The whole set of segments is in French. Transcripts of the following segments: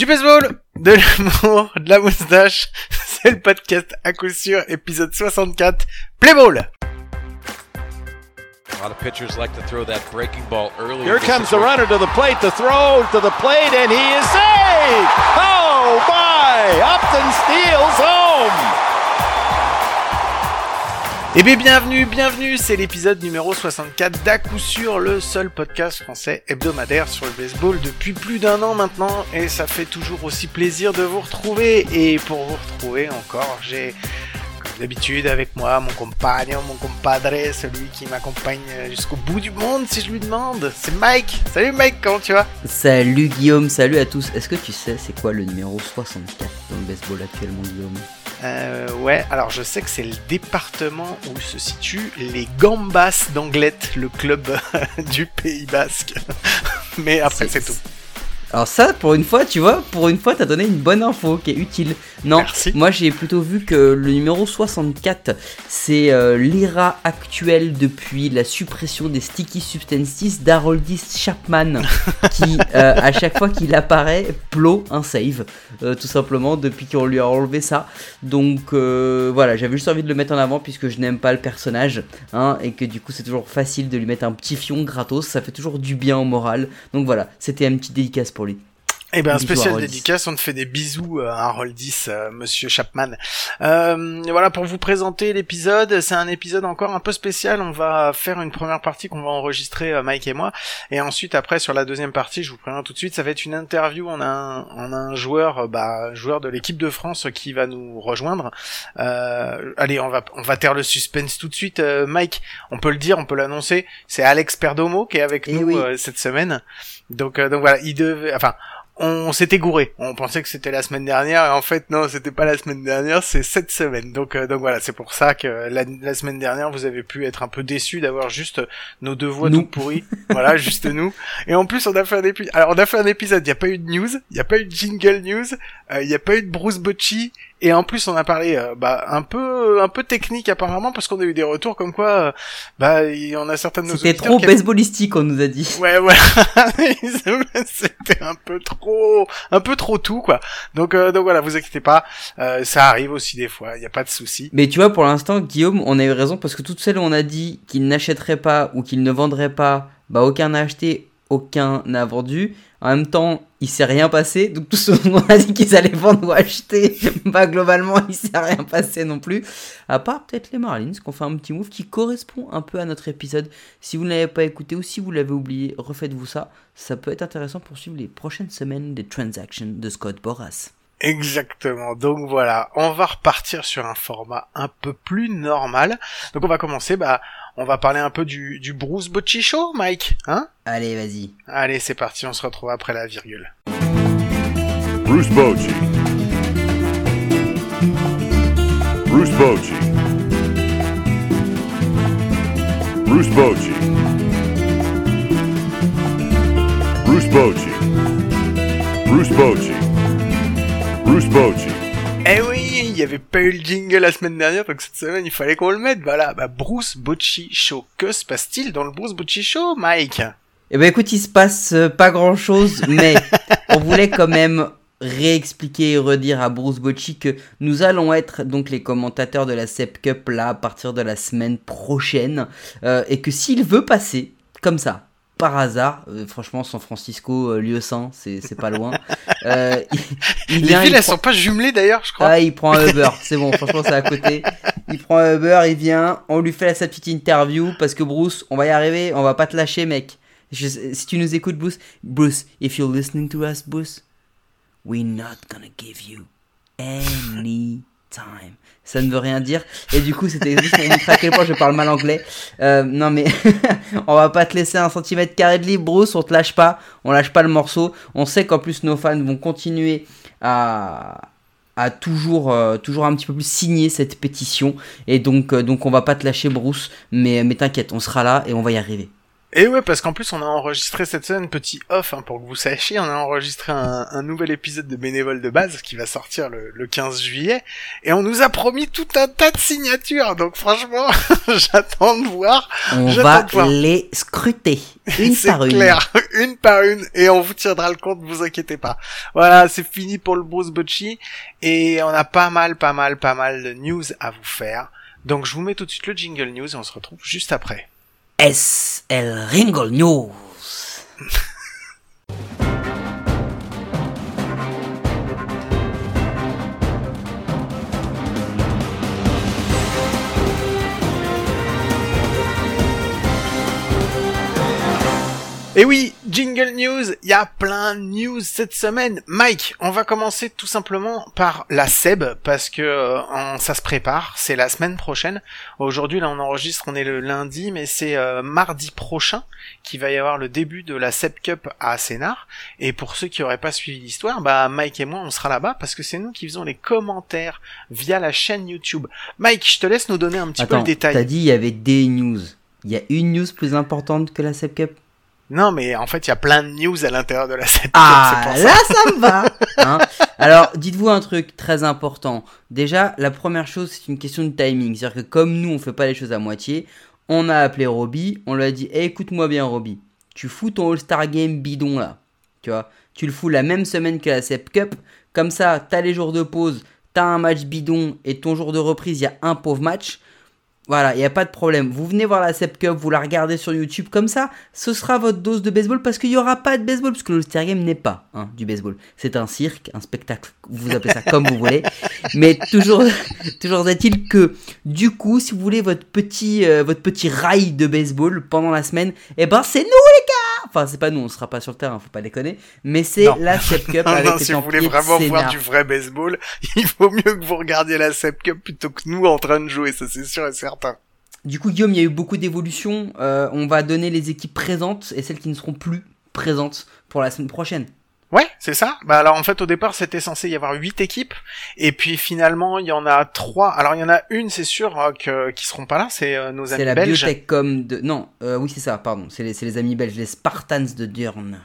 Du baseball, de l'amour, de la moustache, c'est le podcast à coup sûr, épisode 64, Play Ball A lot of pitchers like to throw that breaking ball early. Here comes the runner to the plate, the throw to the plate, and he is saved! Oh my! Upton steals home! Eh bien bienvenue, bienvenue, c'est l'épisode numéro 64 d'à coup sûr, le seul podcast français hebdomadaire sur le baseball depuis plus d'un an maintenant, et ça fait toujours aussi plaisir de vous retrouver, et pour vous retrouver encore, j'ai d'habitude avec moi mon compagnon, mon compadre, celui qui m'accompagne jusqu'au bout du monde si je lui demande, c'est Mike. Salut Mike, comment tu vas? Salut Guillaume, salut à tous. Est-ce que tu sais c'est quoi le numéro 64 dans le baseball actuellement Guillaume? Euh, ouais, alors je sais que c'est le département où se situent les Gambas d'Anglette, le club du Pays Basque. Mais après, c'est tout. Alors ça, pour une fois, tu vois, pour une fois, t'as donné une bonne info qui est utile. Non, Merci. moi j'ai plutôt vu que le numéro 64, c'est euh, l'IRA actuelle depuis la suppression des sticky substances d'Haroldis Chapman, qui euh, à chaque fois qu'il apparaît, plot un save, euh, tout simplement, depuis qu'on lui a enlevé ça. Donc euh, voilà, j'avais juste envie de le mettre en avant puisque je n'aime pas le personnage, hein, et que du coup c'est toujours facile de lui mettre un petit fion gratos, ça fait toujours du bien au moral. Donc voilà, c'était une petite dédicace pour lui. Eh ben, spécial dédicace, on te fait des bisous euh, à Haroldis, euh, monsieur Chapman. Euh, voilà, pour vous présenter l'épisode, c'est un épisode encore un peu spécial, on va faire une première partie qu'on va enregistrer, euh, Mike et moi, et ensuite, après, sur la deuxième partie, je vous préviens tout de suite, ça va être une interview, on a un, on a un joueur, bah, joueur de l'équipe de France qui va nous rejoindre. Euh, allez, on va, on va taire le suspense tout de suite, Euh, Mike, on peut le dire, on peut l'annoncer, c'est Alex Perdomo qui est avec Eh nous oui. euh, cette semaine. Donc, euh, donc voilà, il devait, enfin, on s'était gouré. On pensait que c'était la semaine dernière et en fait non, c'était pas la semaine dernière, c'est cette semaine. Donc euh, donc voilà, c'est pour ça que la, la semaine dernière vous avez pu être un peu déçus d'avoir juste nos deux voix Nous. tout pourries. voilà, juste nous. Et en plus on a fait un épisode. Alors on a fait un épisode, il y a pas eu de news, il y a pas eu de jingle news, euh, il y a pas eu de Bruce Bocci et en plus on a parlé euh, bah un peu un peu technique apparemment parce qu'on a eu des retours comme quoi euh, bah il y en a de nos C'était trop baseballistique, on nous a dit. Ouais, ouais. C'était un peu trop, un peu trop tout, quoi. Donc, euh, donc voilà, vous inquiétez pas. Euh, ça arrive aussi des fois. Il y a pas de souci. Mais tu vois, pour l'instant, Guillaume, on a eu raison parce que toutes celles où on a dit qu'ils n'achèteraient pas ou qu'ils ne vendraient pas, bah aucun n'a acheté, aucun n'a vendu. En même temps, il s'est rien passé. Donc tout ce dont on a dit qu'ils allaient vendre ou acheter, bah globalement, il s'est rien passé non plus. À part peut-être les Marlins qui ont fait un petit move qui correspond un peu à notre épisode. Si vous ne l'avez pas écouté ou si vous l'avez oublié, refaites-vous ça. Ça peut être intéressant pour suivre les prochaines semaines des transactions de Scott Boras. Exactement. Donc voilà, on va repartir sur un format un peu plus normal. Donc on va commencer. Bah, on va parler un peu du, du Bruce Bocci Show, Mike. Hein? Allez, vas-y. Allez, c'est parti. On se retrouve après la virgule. Bruce Bochy. Bruce Bochy. Bruce Bochy. Bruce Bochy. Bruce Bochy. Bruce Bochy. Eh oui, il y avait pas eu le jingle la semaine dernière, donc cette semaine il fallait qu'on le mette. Voilà, bah Bruce Bocci Show. Que se passe-t-il dans le Bruce Bocci Show, Mike? Eh ben écoute, il se passe euh, pas grand chose, mais on voulait quand même réexpliquer et redire à Bruce Bocci que nous allons être donc les commentateurs de la Sep Cup là à partir de la semaine prochaine euh, et que s'il veut passer comme ça par hasard, euh, franchement San Francisco, euh, lieu saint, c'est pas loin. Euh, il, il Les vient, villes, il elles prend- sont pas jumelées d'ailleurs, je crois. ah, il prend un Uber, c'est bon, franchement, c'est à côté. Il prend un Uber, il vient, on lui fait sa petite interview parce que Bruce, on va y arriver, on va pas te lâcher, mec. Je- si tu nous écoutes, Bruce, Bruce, if you're listening to us, Bruce, we're not gonna give you any time. Ça ne veut rien dire. Et du coup, c'était juste pour montrer à quel point je parle mal anglais. Euh, non, mais on va pas te laisser un centimètre carré de libre, Bruce. On te lâche pas. On lâche pas le morceau. On sait qu'en plus, nos fans vont continuer à à toujours, euh, toujours un petit peu plus signer cette pétition. Et donc, euh, donc on va pas te lâcher, Bruce. Mais, mais t'inquiète, on sera là et on va y arriver. Et ouais, parce qu'en plus on a enregistré cette semaine, petit off, hein, pour que vous sachiez, on a enregistré un, un nouvel épisode de Bénévole de base qui va sortir le, le 15 juillet, et on nous a promis tout un tas de signatures, donc franchement, j'attends de voir. On va de voir. les scruter une par une. clair, une par une, et on vous tiendra le compte, vous inquiétez pas. Voilà, c'est fini pour le Bruce Bocci, et on a pas mal, pas mal, pas mal de news à vous faire. Donc je vous mets tout de suite le jingle news et on se retrouve juste après. Es el Ringo News. Et oui, Jingle News, il y a plein de news cette semaine. Mike, on va commencer tout simplement par la SEB parce que euh, on- ça se prépare, c'est la semaine prochaine. Aujourd'hui là on enregistre, on est le lundi, mais c'est euh, mardi prochain qu'il va y avoir le début de la SEB Cup à Sénart. Et pour ceux qui auraient pas suivi l'histoire, bah Mike et moi on sera là-bas parce que c'est nous qui faisons les commentaires via la chaîne YouTube. Mike, je te laisse nous donner un petit peu le détail. t'as dit il y avait des news. Il y a une news plus importante que la Sep Cup? Non mais en fait il y a plein de news à l'intérieur de la Cup, Ah, pour ça. là ça me va hein. Alors, dites-vous un truc très important. Déjà, la première chose, c'est une question de timing. C'est-à-dire que comme nous, on fait pas les choses à moitié, on a appelé Roby, on lui a dit Eh, écoute-moi bien, Roby, tu fous ton All-Star Game bidon là. Tu vois, tu le fous la même semaine que la Sep Cup. Comme ça, t'as les jours de pause, t'as un match bidon et ton jour de reprise, il y a un pauvre match. Voilà, il n'y a pas de problème. Vous venez voir la Sep Cup, vous la regardez sur YouTube comme ça, ce sera votre dose de baseball parce qu'il n'y aura pas de baseball, parce que le Star Game n'est pas hein, du baseball. C'est un cirque, un spectacle, vous appelez ça comme vous voulez. Mais toujours, toujours est-il que, du coup, si vous voulez votre petit, euh, votre petit rail de baseball pendant la semaine, eh ben c'est nous les gars Enfin, c'est pas nous, on sera pas sur le terrain, faut pas déconner. Mais c'est la Sep Cup Non, avec non, les si vous voulez vraiment voir du vrai baseball, il vaut mieux que vous regardiez la SEP Cup plutôt que nous en train de jouer, ça c'est sûr et certain. Du coup, Guillaume, il y a eu beaucoup d'évolutions. Euh, on va donner les équipes présentes et celles qui ne seront plus présentes pour la semaine prochaine. Ouais, c'est ça? Bah alors en fait au départ c'était censé y avoir huit équipes et puis finalement il y en a trois. Alors il y en a une c'est sûr euh, que qui seront pas là, c'est euh, nos amis C'est la belges. biotech comme de. Non, euh, oui, c'est ça, pardon. C'est les, amis belges, les Spartans de Durn.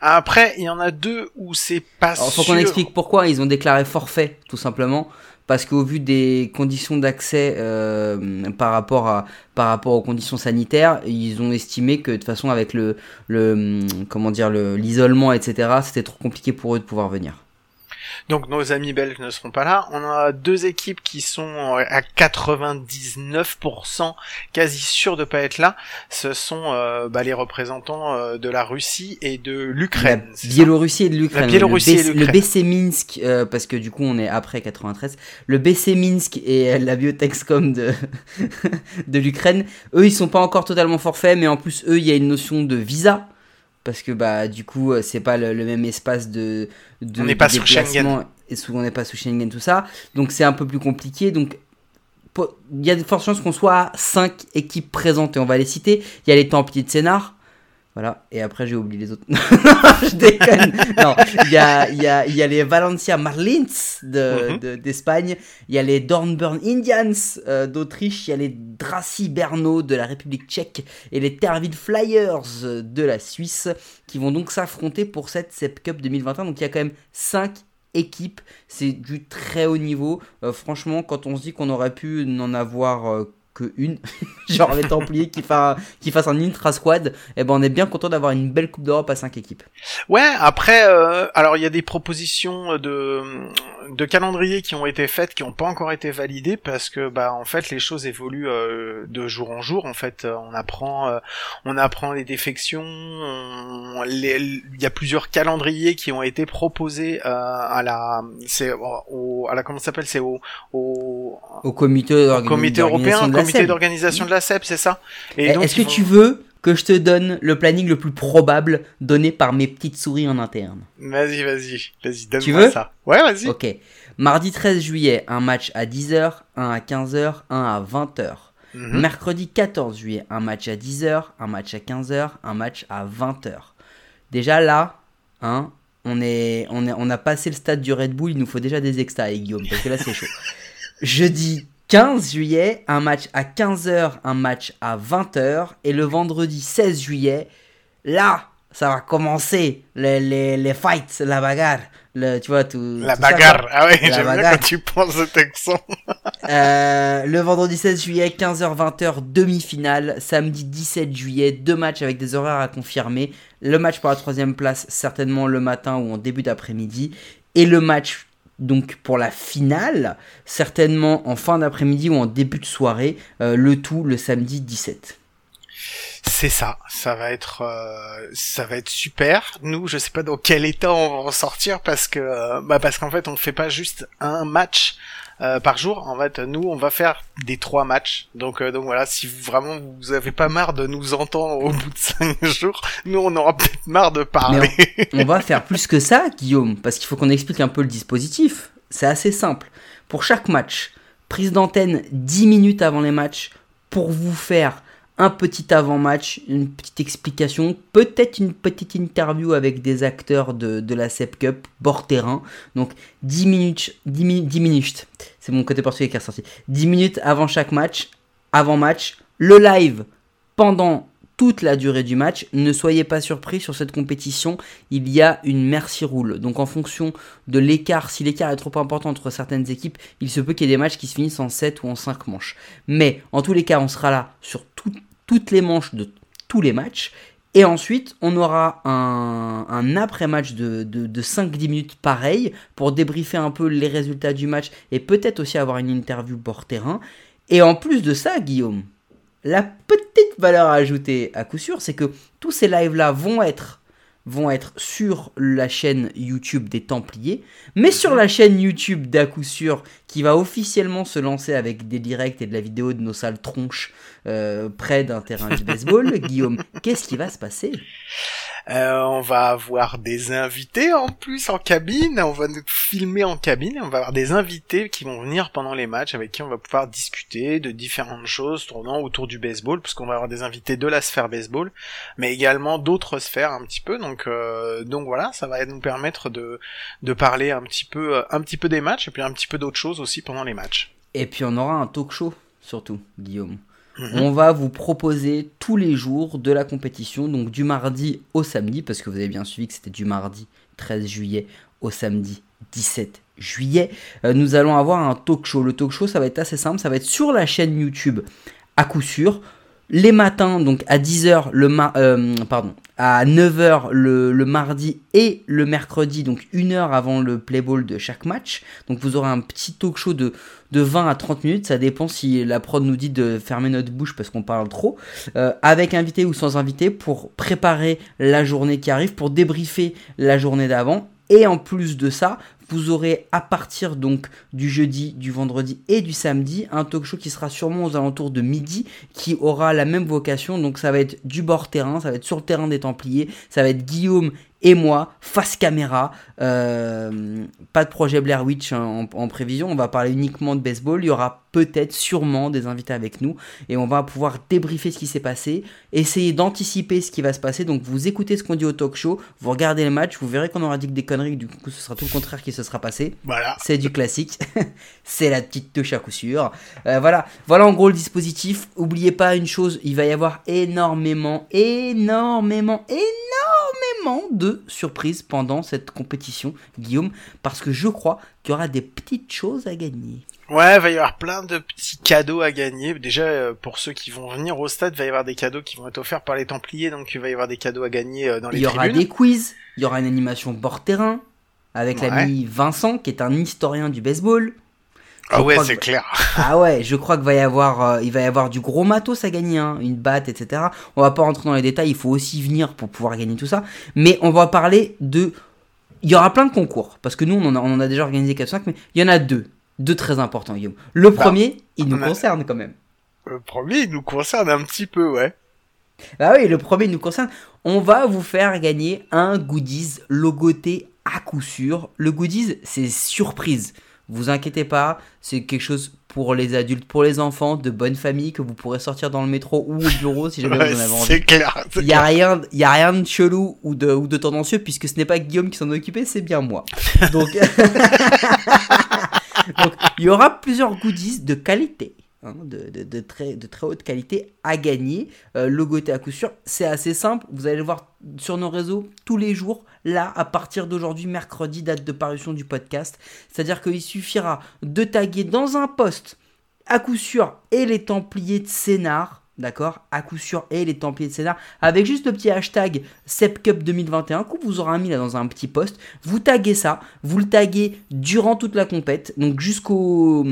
Après il y en a deux où c'est pas Alors, faut qu'on explique pourquoi ils ont déclaré forfait, tout simplement. Parce qu'au vu des conditions d'accès euh, par, rapport à, par rapport aux conditions sanitaires, ils ont estimé que de toute façon, avec le, le hum, comment dire, le- l'isolement, etc., c'était trop compliqué pour eux de pouvoir venir. Donc nos amis belges ne seront pas là. On a deux équipes qui sont euh, à 99% quasi sûres de pas être là. Ce sont euh, bah, les représentants euh, de la Russie et de l'Ukraine. Biélorussie et de l'Ukraine. Biélorussie le, et l'Ukraine. le BC Minsk, euh, parce que du coup on est après 93. Le BC Minsk et la Biotexcom de, de l'Ukraine, eux ils sont pas encore totalement forfaits, mais en plus eux il y a une notion de visa. Parce que bah du coup euh, c'est pas le, le même espace de, de On n'est pas sous déplacement, et souvent on n'est pas sous Schengen tout ça. Donc c'est un peu plus compliqué. Donc il y a de fortes chances qu'on soit à 5 équipes présentes. Et on va les citer. Il y a les Templiers de Sénart voilà, et après j'ai oublié les autres. Non, je déconne. Non, il y a, y, a, y a les Valencia Marlins de- Mhm. de- d'Espagne, il y a les Dornburn Indians euh, d'Autriche, il y a les Draci Berno de la République tchèque et les Terville Flyers de la Suisse qui vont donc s'affronter pour cette SEP Cup 2021. Donc il y a quand même 5 équipes, c'est du très haut niveau. Euh, franchement, quand on se dit qu'on aurait pu n'en avoir euh, que une, genre les Templiers qui, fa- qui fassent un intra squad, eh ben on est bien content d'avoir une belle Coupe d'Europe à 5 équipes. Ouais, après, euh, alors il y a des propositions de, de calendrier qui ont été faites, qui n'ont pas encore été validées, parce que bah en fait les choses évoluent euh, de jour en jour. En fait, euh, on apprend, euh, on apprend les défections. Il y a plusieurs calendriers qui ont été proposés euh, à la, c'est au, à la comment ça s'appelle, c'est au, au, Au comité, comité européen, la comité d'organisation de la CEP, c'est ça? Eh, Est-ce que vont- tu veux que je te donne le planning le plus probable donné par mes petites souris en interne? Vas-y, vas-y, vas-y, Tu donne-moi veux? ça. Ouais, vas-y. Ok. Mardi 13 juillet, un match à 10h, un à 15h, un à 20h. Mhm. Mercredi 14 juillet, un match à 10h, un match à 15h, un match à 20h. Déjà là, hein, on, est, on, est, on a passé le stade du Red Bull, il nous faut déjà des extras avec Guillaume, parce que là c'est chaud. Jeudi 15 juillet, un match à 15h, un match à 20h. Et le vendredi 16 juillet, là, ça va commencer les, les, les fights, la bagarre. Le, tu vois, tout, La tout bagarre. ah La j'aime bien quand tu penses au texan. Euh, le vendredi 16 juillet, 15h-20h, demi-finale. Samedi 17 juillet, deux matchs avec des horaires à confirmer. Le match pour la troisième place, certainement le matin ou en début d'après-midi. Et le match donc pour la finale, certainement en fin d'après-midi ou en début de soirée. euh, le tout le samedi 17. C'est ça, ça va être, euh, ça va être super. Nous, je sais pas dans quel état on va en sortir parce que, euh, bah parce qu'en fait, on fait pas juste un match euh, par jour. En fait, nous, on va faire des trois matchs. Donc, donc voilà, si vous, vraiment vous avez pas marre de nous entendre au bout de cinq jours, nous, on aura peut-être marre de parler. On va faire plus que ça, Guillaume, parce qu'il faut qu'on explique un peu le dispositif. C'est assez simple. Pour chaque match, prise d'antenne 10 minutes avant les matchs pour vous faire un petit avant-match, une petite explication, peut-être une petite interview avec des acteurs de, la SEP Cup, bord terrain. Donc 10 minutes, 10, mi- 10 minutes, c'est mon côté portugais qui est ressorti. 10 minutes avant chaque match, avant-match, le live pendant toute la durée du match. Ne soyez pas surpris sur cette compétition, il y a une merci roule. Donc en fonction de l'écart, si l'écart est trop important entre certaines équipes, il se peut qu'il y ait des matchs qui se finissent en 7 ou en 5 manches. Mais en tous les cas, on sera là sur tout- toutes les manches de tous les matchs. Et ensuite, on aura un, après-match de, de, de 5-10 minutes pareil pour débriefer un peu les résultats du match et peut-être aussi avoir une interview bord terrain. Et en plus de ça, Guillaume, la petite valeur à ajouter à coup sûr, c'est que tous ces lives-là vont être, vont être sur la chaîne YouTube des Templiers, mais sur la chaîne YouTube d'à coup sûr, qui va officiellement se lancer avec des directs et de la vidéo de nos sales tronches euh, près d'un terrain de baseball. Guillaume, qu'est-ce qui va se passer? Euh, on va avoir des invités en plus en cabine, on va nous filmer en cabine, on va avoir des invités qui vont venir pendant les matchs avec qui on va pouvoir discuter de différentes choses tournant autour du baseball, puisqu'on va avoir des invités de la sphère baseball, mais également d'autres sphères un petit peu, donc euh, donc voilà, ça va nous permettre de de parler un petit peu un petit peu des matchs et puis un petit peu d'autres choses aussi pendant les matchs. Et puis on aura un talk show, surtout, Guillaume. On va vous proposer tous les jours de la compétition, donc du mardi au samedi, parce que vous avez bien suivi que c'était du mardi 13 juillet au samedi 17 juillet. Euh, nous allons avoir un talk show. Le talk show, ça va être assez simple, ça va être sur la chaîne YouTube à coup sûr. Les matins, donc à 10h, le euh, à 9h le, le mardi et le mercredi, donc une heure avant le play ball de chaque match. Donc vous aurez un petit talk show de, de 20 à 30 minutes, ça dépend si la prod nous dit de fermer notre bouche parce qu'on parle trop, euh, avec invité ou sans invité pour préparer la journée qui arrive, pour débriefer la journée d'avant. Et en plus de ça, vous aurez à partir donc du jeudi, du vendredi et du samedi un talk show qui sera sûrement aux alentours de midi, qui aura la même vocation. Donc ça va être du bord terrain, ça va être sur le terrain des Templiers, ça va être Guillaume et moi face caméra. Euh, pas de projet Blair Witch hein, en, en prévision. On va parler uniquement de baseball. Il y aura peut-être, sûrement des invités avec nous et on va pouvoir débriefer ce qui s'est passé, essayer d'anticiper ce qui va se passer. Donc vous écoutez ce qu'on dit au talk show, vous regardez le match, vous verrez qu'on aura dit que des conneries. Du coup, ce sera tout le contraire qui se sera passé. Voilà. C'est du classique. c'est la petite touche à coup sûr. Euh, voilà. voilà en gros le dispositif. Oubliez pas une chose, il va y avoir énormément, énormément, énormément de surprises pendant cette compétition, Guillaume, parce que je crois qu'il y aura des petites choses à gagner. Ouais, il va y avoir plein de petits cadeaux à gagner. Déjà, euh, pour ceux qui vont venir au stade, il va y avoir des cadeaux qui vont être offerts par les Templiers, donc il va y avoir des cadeaux à gagner euh, dans les Il y aura tribunes. des quiz, il y aura une animation bord terrain avec Ouais. l'ami Vincent qui est un historien du baseball. Ah ouais, c'est que- clair. Ah ouais, je crois qu'il va y avoir, euh, il va y avoir du gros matos à gagner, hein, une batte, etc. On va pas rentrer dans les détails, il faut aussi venir pour pouvoir gagner tout ça. Mais on va parler de, il y aura plein de concours parce que nous on en a, on en a déjà organisé 4-5, mais il y en a deux, deux très importants, Guillaume. Le Bah, premier, il nous concerne quand même. Le premier, il nous concerne un petit peu, ouais. Ah oui, le premier il nous concerne. On va vous faire gagner un goodies logoté à coup sûr. Le goodies, c'est surprise. Vous inquiétez pas, c'est quelque chose pour les adultes, pour les enfants, de bonne famille que vous pourrez sortir dans le métro ou au bureau si jamais Ouais, vous en avez envie. c'est clair. Il y a rien, il y a rien de chelou ou de, ou de tendancieux puisque ce n'est pas Guillaume qui s'en est occupé, c'est bien moi. Donc, Donc, il y aura plusieurs goodies de qualité. hein, de, très, haute qualité à gagner. Euh, à coup sûr, c'est assez simple. Vous allez le voir sur nos réseaux tous les jours. Là, à partir d'aujourd'hui, mercredi, date de parution du podcast. C'est-à-dire qu'il suffira de taguer dans un post à coup sûr et les Templiers de Sénart. D'accord À coup sûr et les Templiers de Sénart. Avec juste le petit hashtag SEPCUP 2021 qu'on vous aura mis là dans un petit post. Vous taguez ça. Vous le taguez durant toute la compète. Donc jusqu'au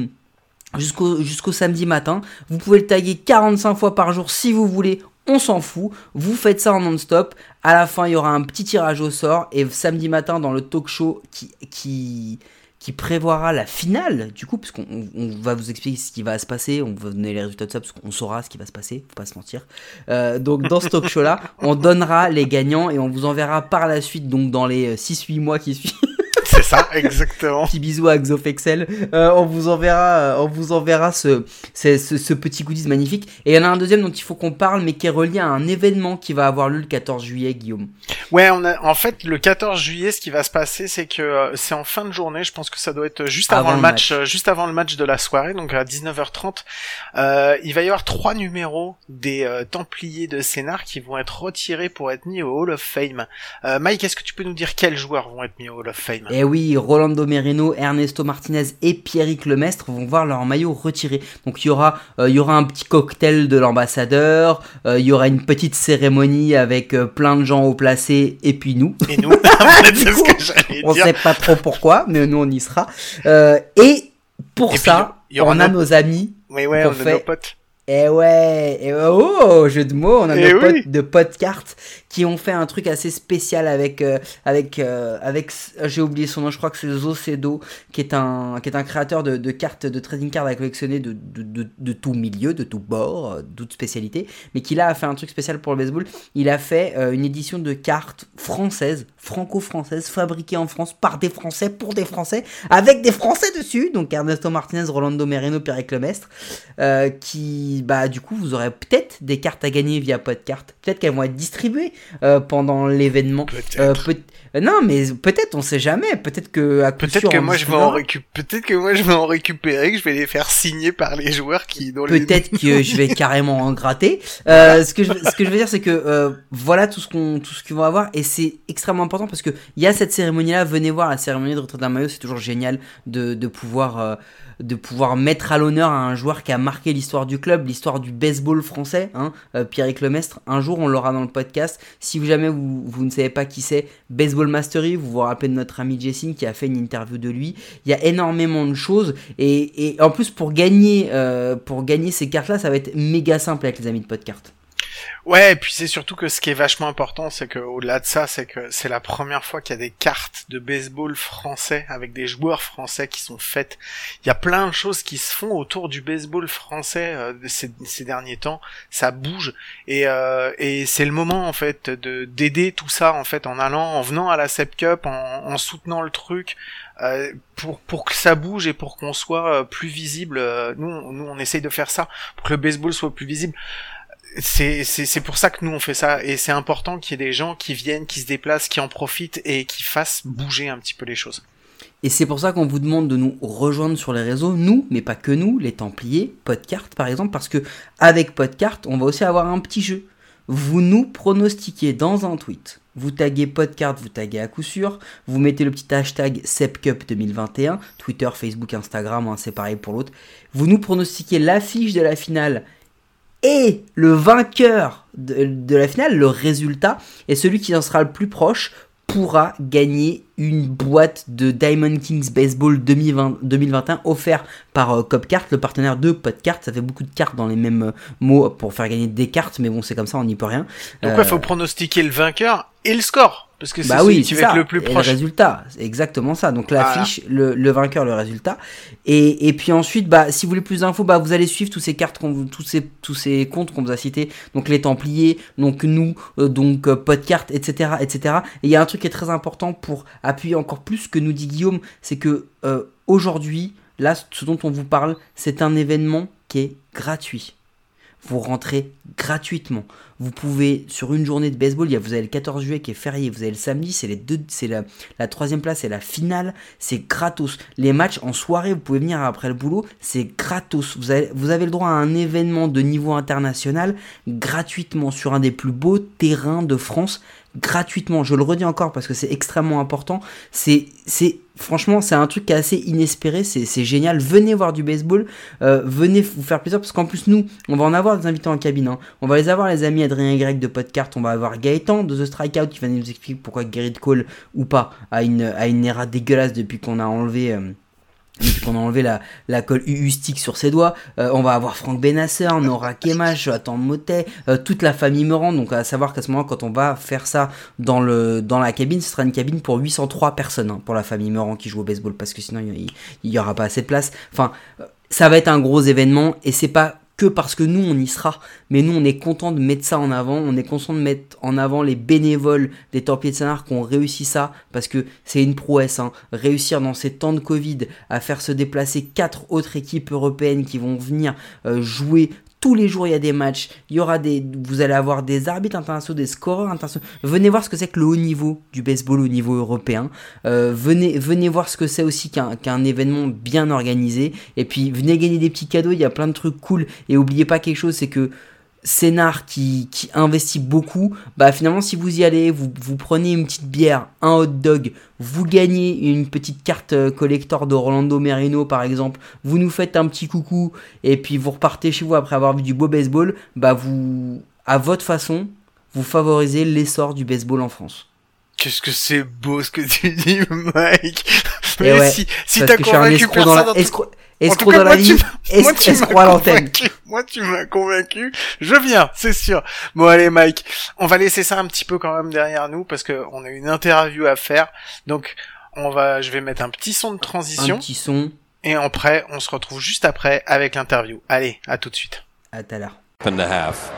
jusqu'au jusqu'au samedi matin. Vous pouvez le taguer 45 fois par jour si vous voulez. On s'en fout. Vous faites ça en non-stop. À la fin, il y aura un petit tirage au sort. Et samedi matin, dans le talk show qui, qui, qui prévoira la finale, du coup, parce qu'on on- on va vous expliquer ce qui va se passer. On va donner les résultats de ça, parce qu'on saura ce qui va se passer. Faut pas se mentir. Euh, donc, dans ce talk show-là, on donnera les gagnants et on vous enverra par la suite, donc dans les 6-8 mois qui suivent. C'est ça, exactement. Petit bisou à Xofexel. Euh, on vous enverra, euh, on vous enverra ce, ce, ce- ce petit goodies magnifique. Et il y en a un deuxième dont il faut qu'on parle, mais qui est relié à un événement qui va avoir lieu le 14 juillet, Guillaume. Ouais, on a, en fait, le 14 juillet, ce qui va se passer, c'est que euh, c'est en fin de journée. Je pense que ça doit être juste avant, Avant le match, match. euh, juste avant le match de la soirée, donc à 19h30. Euh, il va y avoir trois numéros des euh, Templiers de Sénart qui vont être retirés pour être mis au Hall of Fame. Euh, Mike, est-ce que tu peux nous dire quels joueurs vont être mis au Hall of Fame? Et oui, Rolando Merino, Ernesto Martinez et Pierrick Lemestre vont voir leur maillot retiré. Donc il y aura, euh, il y aura un petit cocktail de l'ambassadeur, euh, il y aura une petite cérémonie avec euh, plein de gens au placé et puis nous. Et nous C'est ce que j'allais On dire. sait pas trop pourquoi, mais nous on y sera. Euh, et pour Et ça, on a nos- amis Oui, ouais, on a fait- nos potes. Eh ouais, eh oh, jeu de mots, on a Eh nos oui. potes de Podcart qui ont fait un truc assez spécial avec euh, avec euh, avec euh, j'ai oublié son nom, je crois que c'est Zocedo qui est un qui est un créateur de, de cartes de trading cards à collectionner de, de, de, de tout milieu, de tout bord, euh, toute spécialité, mais qui là a fait un truc spécial pour le baseball. Il a fait euh, une édition de cartes françaises, franco-françaises, fabriquées en France par des Français pour des Français, avec des Français dessus, donc Ernesto Martinez, Rolando Merino, Pierre Lemestre, euh, qui, bah, du coup, vous aurez peut-être des cartes à gagner via Podcart. Peut-être qu'elles vont être distribuées euh, pendant l'événement. Peut-être. Euh, peut- euh, non, mais peut-être, on sait jamais. Peut-être que Peut-être que moi je vais en distribuera. récup... peut-être que moi je vais en récupérer, que je vais les faire signer par les joueurs qui les- Peut-être que je vais carrément en gratter. Euh, ce que je, ce que je veux dire, c'est que voilà tout ce qu'on, tout ce qu'ils vont avoir, et c'est extrêmement important parce que il y a cette cérémonie-là. Venez voir la cérémonie de retraite d'un maillot, c'est toujours génial de, de pouvoir, de pouvoir mettre à l'honneur un joueur qui a marqué l'histoire du club, l'histoire du baseball français. Hein, euh, Pierrick Lemestre. Un jour, on l'aura dans le podcast. Si jamais vous, ne savez pas qui c'est, Baseball Mastery, vous vous rappelez de notre ami Jessine qui a fait une interview de lui. Il y a énormément de choses et, et en plus pour gagner, euh, pour gagner ces cartes-là, ça va être méga simple avec les amis de Podcart. Ouais, et puis c'est surtout que ce qui est vachement important, c'est que au-delà de ça, c'est que c'est la première fois qu'il y a des cartes de baseball français avec des joueurs français qui sont faites. Il y a plein de choses qui se font autour du baseball français euh, ces, ces derniers temps. Ça bouge et, euh, et c'est le moment en fait de d'aider tout ça en fait en allant, en venant à la Sep Cup, en, en soutenant le truc. euh, pour pour que ça bouge et pour qu'on soit euh, plus visible, euh, nous nous on essaye de faire ça pour que le baseball soit plus visible c'est c'est pour ça que nous on fait ça et c'est important qu'il y ait des gens qui viennent, qui se déplacent, qui en profitent et qui fassent bouger un petit peu les choses. Et c'est pour ça qu'on vous demande de nous rejoindre sur les réseaux, nous, mais pas que nous, les Templiers, Podcart par exemple, parce que avec Podcart, on va aussi avoir un petit jeu. Vous nous pronostiquez dans un tweet. Vous taguez Podcart, vous taguez à coup sûr. Vous mettez le petit hashtag SEPCUP 2021. Twitter, Facebook, Instagram, c'est pareil pour l'autre. Vous nous pronostiquez l'affiche de la finale et le vainqueur de, de la finale, le résultat, et celui qui en sera le plus proche pourra gagner une boîte de Diamond Kings Baseball 2020 2021 offert par euh, Copcart, le partenaire de Podcart. Ça fait beaucoup de cartes dans les mêmes euh, mots pour faire gagner des cartes, mais bon, c'est comme ça, on n'y peut rien. Donc Euh, ouais, faut pronostiquer le vainqueur et le score parce que c'est bah oui, qui va être le plus Et proche. le résultat, c'est exactement ça. Donc Voilà. l'affiche, le, le vainqueur, le résultat. Et, et puis ensuite, bah, si vous voulez plus d'infos, bah, vous allez suivre tous ces cartes, qu'on tous ces, tous ces comptes qu'on vous a cités. Donc les Templiers, donc nous, euh, donc euh, Podcart, etc., etc. Et il y a un truc qui est très important pour appuyer encore plus ce que nous dit Guillaume, c'est que euh, aujourd'hui, là, ce dont on vous parle, c'est un événement qui est gratuit. Vous rentrez gratuitement. Vous pouvez, sur une journée de baseball, vous avez le 14 juillet qui est férié, vous avez le samedi, c'est les deux, c'est la, troisième place, c'est la finale, c'est gratos. Les matchs en soirée, vous pouvez venir après le boulot, c'est gratos. Vous avez le droit à un événement de niveau international gratuitement sur un des plus beaux terrains de France gratuitement. Je le redis encore parce que c'est extrêmement important. C'est, c'est, franchement, c'est un truc qui est assez inespéré. C'est, c'est génial. Venez voir du baseball. Euh, venez vous faire plaisir parce qu'en plus, nous, on va en avoir des invités en cabine. hein. On va les avoir, les amis Adrien Y de Podcart. On va avoir Gaëtan de The Strikeout qui va nous expliquer pourquoi Gerrit Cole ou pas a une, a une era dégueulasse depuis qu'on a enlevé. euh, qu'on a enlevé la, la colle UU stick sur ses doigts, Euh, on va avoir Franck Benasser, Nora Kemach, Jonathan Motet, euh, toute la famille Meurant. Donc à savoir qu'à ce moment, quand on va faire ça dans le dans la cabine, ce sera une cabine pour 803 personnes hein, pour la famille Meurant qui joue au baseball parce que sinon il, il y aura pas assez de place. Enfin, euh, ça va être un gros événement et c'est pas que parce que nous on y sera, mais nous on est content de mettre ça en avant, on est content de mettre en avant les bénévoles des Templiers de Saint-Arc qui ont réussi ça, parce que c'est une prouesse, hein. réussir dans ces temps de Covid à faire se déplacer quatre autres équipes européennes qui vont venir euh, jouer tous les jours il y a des matchs, il y aura des, vous allez avoir des arbitres internationaux, des scoreurs internationaux. Venez voir ce que c'est que le haut niveau du baseball au niveau européen. Euh, venez, venez voir ce que c'est aussi qu'un événement bien organisé. Et puis venez gagner des petits cadeaux. Il y a plein de trucs cool. Et oubliez pas quelque chose, c'est que Sénard qui, qui investit beaucoup, bah finalement si vous y allez, vous, vous prenez une petite bière, un hot dog, vous gagnez une petite carte euh, collector de Rolando Merino par exemple, vous nous faites un petit coucou et puis vous repartez chez vous après avoir vu du beau baseball, bah vous, à votre façon, vous favorisez l'essor du baseball en France. Qu'est-ce que c'est beau ce que tu dis, Mike. Mais ouais, si, si t'as convaincu dans personne la, dans tout- escroc, En tout escroc cas, dans la moi, tu vie, m'as- moi, es- tu m'as escroc à l'antenne. convaincu. Moi, tu m'as convaincu. Je viens, c'est sûr. Bon, allez, Mike. On va laisser ça un petit peu quand même derrière nous parce que on a une interview à faire. Donc, on va, je vais mettre un petit son de Un transition petit son, et après, on se retrouve juste après avec l'interview. Allez, à tout de suite. à tout à l'heure. and a half.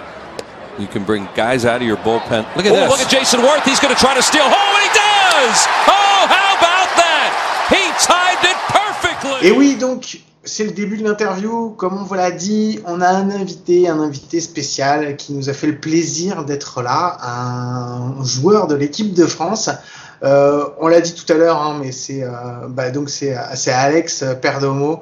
You can bring guys out of your bullpen. Look at Oh, this. look at Jason Worth. He's going to try to steal home, and he does! Oh, how about that? He timed it perfectly. Et oui, donc c'est le début de l'interview. Comme on vous l'a dit, on a un invité, un invité spécial qui nous a fait le plaisir d'être là, un joueur de l'équipe de France. Euh, on l'a dit tout à l'heure, hein, mais c'est euh, bah, donc c'est c'est Alex Perdomo, euh,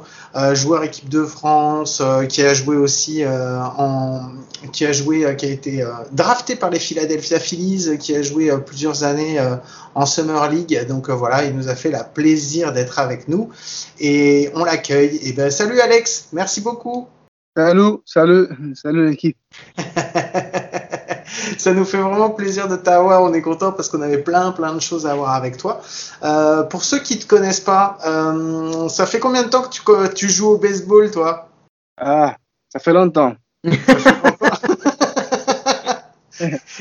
joueur équipe de France, euh, qui a joué aussi euh, en, qui a joué, euh, qui a été euh, drafté par les Philadelphia Phillies, qui a joué euh, plusieurs années euh, en Summer League. Donc euh, voilà, il nous a fait la plaisir d'être avec nous et on l'accueille. Et ben salut Alex, merci beaucoup. Salut, salut, salut l'équipe. Ça nous fait vraiment plaisir de t'avoir. On est content parce qu'on avait plein plein de choses à voir avec toi. Euh, pour ceux qui te connaissent pas, euh, ça fait combien de temps que tu, joues au baseball, toi? Ah, ça fait longtemps.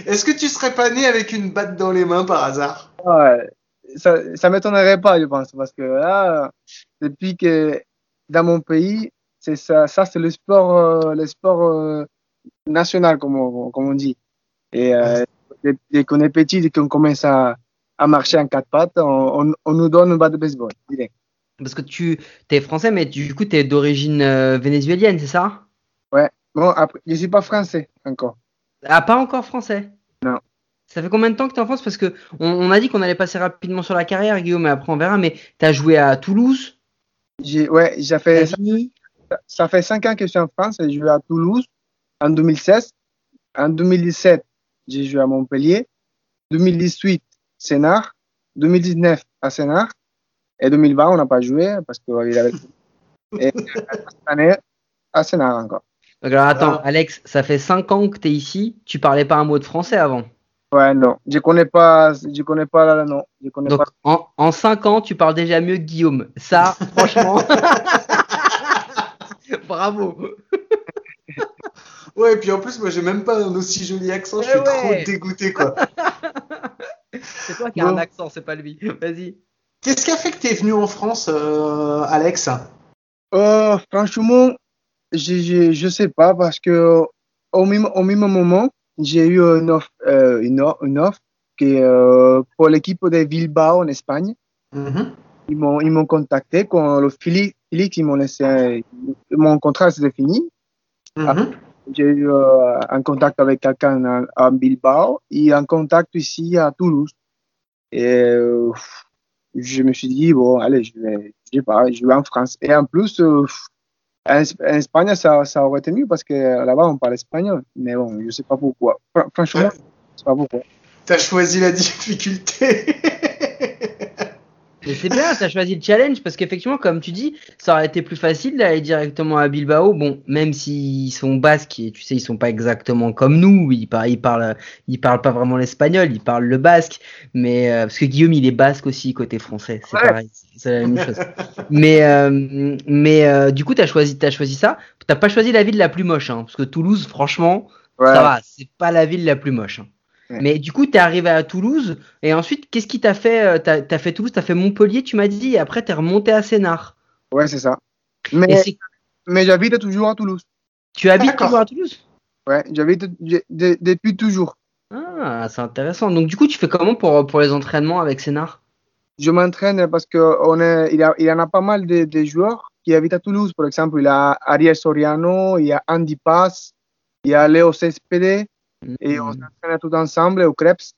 Est-ce que tu serais pas né avec une batte dans les mains par hasard? Ouais, ça, ça m'étonnerait pas, je pense, parce que là, depuis que dans mon pays, c'est ça, ça c'est le sport, euh, le sport euh, national, comme on, comme on dit. Et euh, dès, dès qu'on est petit, dès qu'on commence à, à marcher en quatre pattes, on, on, on nous donne une batte de baseball. direct. Parce que tu es français, mais du coup, tu es d'origine euh, vénézuélienne, c'est ça? Bon, après, je suis pas français encore. Ah, pas encore français? Non. Ça fait combien de temps que tu es en France? Parce que on, on a dit qu'on allait passer rapidement sur la carrière, Guillaume, mais après on verra. Mais tu as joué à Toulouse, ouais, j'ai fait, Savigny. ça fait cinq ans que je suis en France. J'ai joué à Toulouse en 2016. En 2017, j'ai joué à Montpellier. 2018, Sénart. 2019, à Sénart. Et 2020, on n'a pas joué parce qu'il avait. Et cette année, à Sénart encore. Donc, alors attends, Ah. Alex, ça fait 5 ans que tu es ici. Tu parlais pas un mot de français avant. Ouais, non. Je connais pas, je connais pas là, non. Je connais Donc pas. en, en 5 ans, tu parles déjà mieux que Guillaume. Ça, franchement. Bravo. Ouais, et puis en plus, moi j'ai même pas un aussi joli accent, je suis Eh ouais. trop dégoûté quoi. C'est toi qui as Bon. un accent, c'est pas lui. Vas-y. Qu'est-ce qui a fait que t'es venu en France, euh, Alex? Euh, franchement, je, je, je sais pas parce que au même, au même moment, j'ai eu une offre, euh, une, o- une offre qui, euh, pour l'équipe de Bilbao en Espagne. Mhm. Ils m'ont, ils m'ont contacté quand le Philly, Philly, ils m'ont laissé, mon contrat s'était fini. Mhm. J'ai eu euh, un contact avec quelqu'un à, à Bilbao et un contact ici à Toulouse. Et euh, je me suis dit, bon, allez, je vais, je vais en France. Et en plus, euh, en, Espagne, ça, aurait été mieux parce que là-bas, on parle espagnol. Mais bon, je sais pas pourquoi. Fran- Franchement, je sais pas pourquoi. T'as choisi la difficulté. Mais c'est bien, t'as choisi le challenge parce qu'effectivement, comme tu dis, ça aurait été plus facile d'aller directement à Bilbao. Bon, même s'ils sont basques, et tu sais, ils sont pas exactement comme nous. Ils parlent, ils parlent, ils parlent pas vraiment l'espagnol, ils parlent le basque. Mais euh, parce que Guillaume, il est basque aussi côté français, c'est Ouais. pareil, c'est la même chose. Mais euh, mais euh, du coup, t'as choisi, t'as choisi ça. T'as pas choisi la ville la plus moche, hein, parce que Toulouse, franchement, Ouais. ça va, c'est pas la ville la plus moche. hein. Ouais. Mais du coup, t'es arrivé à Toulouse et ensuite, qu'est-ce qui t'a fait euh, T'as as fait Toulouse, t'as fait Montpellier, tu m'as dit, et après t'es remonté à Sénart. Ouais, c'est ça. Mais, mais j'habite toujours à Toulouse. tu habites toujours à Louse Ouais, j'habite de- de- depuis toujours. Ah, c'est intéressant. Donc du coup, tu fais comment pour, pour les entraînements avec Sénart? Je m'entraîne parce est, il, y a- il en a pas mal de, de joueurs qui habitent à Toulouse. Par exemple, il y a Ariel Soriano, il y a Andy Paz, il y a Léo Cespedes. Et on s'entraîne tout ensemble au Krebs.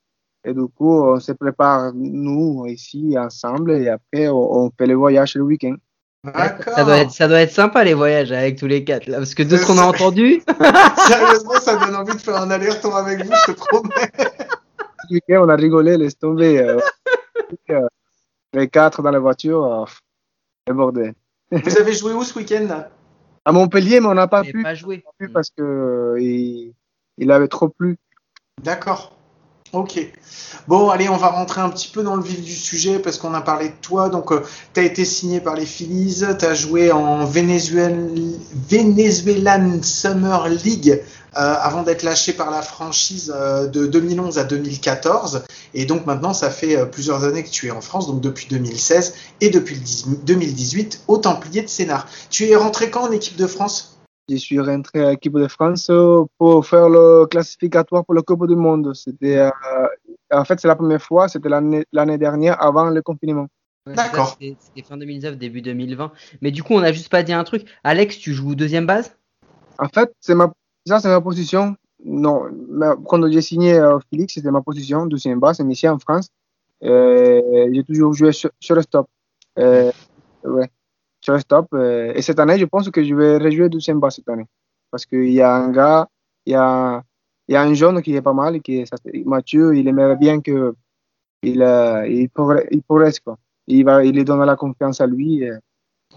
Et du coup, on se prépare, nous, ici, ensemble. Et après, on, on fait le voyage le week-end. D'accord. Ça doit, être, ça doit être sympa les voyages avec tous les quatre là, parce que de ce qu'on a entendu, Sérieusement, ça me donne envie de faire un aller-retour avec vous, je te promets. Le week-end, on a rigolé, laisse tomber. euh, euh, les quatre dans la voiture, euh, c'est bordel. Vous avez joué où ce week-end là? À Montpellier, mais on n'a pas pu, pas joué. parce que euh, il, il avait trop plu. D'accord. Ok. Bon, allez, on va rentrer un petit peu dans le vif du sujet parce qu'on a parlé de toi. Donc, tu as été signé par les Phillies, tu as joué en Venezuel... Venezuelan Summer League euh, avant d'être lâché par la franchise euh, de 2011 à 2014. Et donc maintenant, ça fait euh, plusieurs années que tu es en France, donc depuis 2016 et depuis le 10 2018 au Templier de Sénart. Tu es rentré quand en équipe de France? Je suis rentré à l'équipe de France pour faire le classificatoire pour la Coupe du Monde. C'était, euh, en fait, c'est la première fois, c'était l'année l'année dernière avant le confinement. Ouais, D'accord. ça, C'était c'était fin 2019, début 2020. Mais du coup, on a juste pas dit un truc. Alex, tu joues deuxième base? En fait, c'est ma, ça, c'est ma position. Non, mais quand j'ai signé euh, Félix, c'était ma position, deuxième base, mais ici en France, euh, j'ai toujours joué sur, sur le stop. Euh, ouais, sur le stop. euh, et cette année, je pense que je vais rejouer deuxième base cette année. Parce qu'il y a un gars, il y a, il y a un jeune qui est pas mal, qui est, c'est Mathieu, il aimerait bien que il, euh, il, progresse, il progresse, quoi. Il, va, il lui donne la confiance à lui. et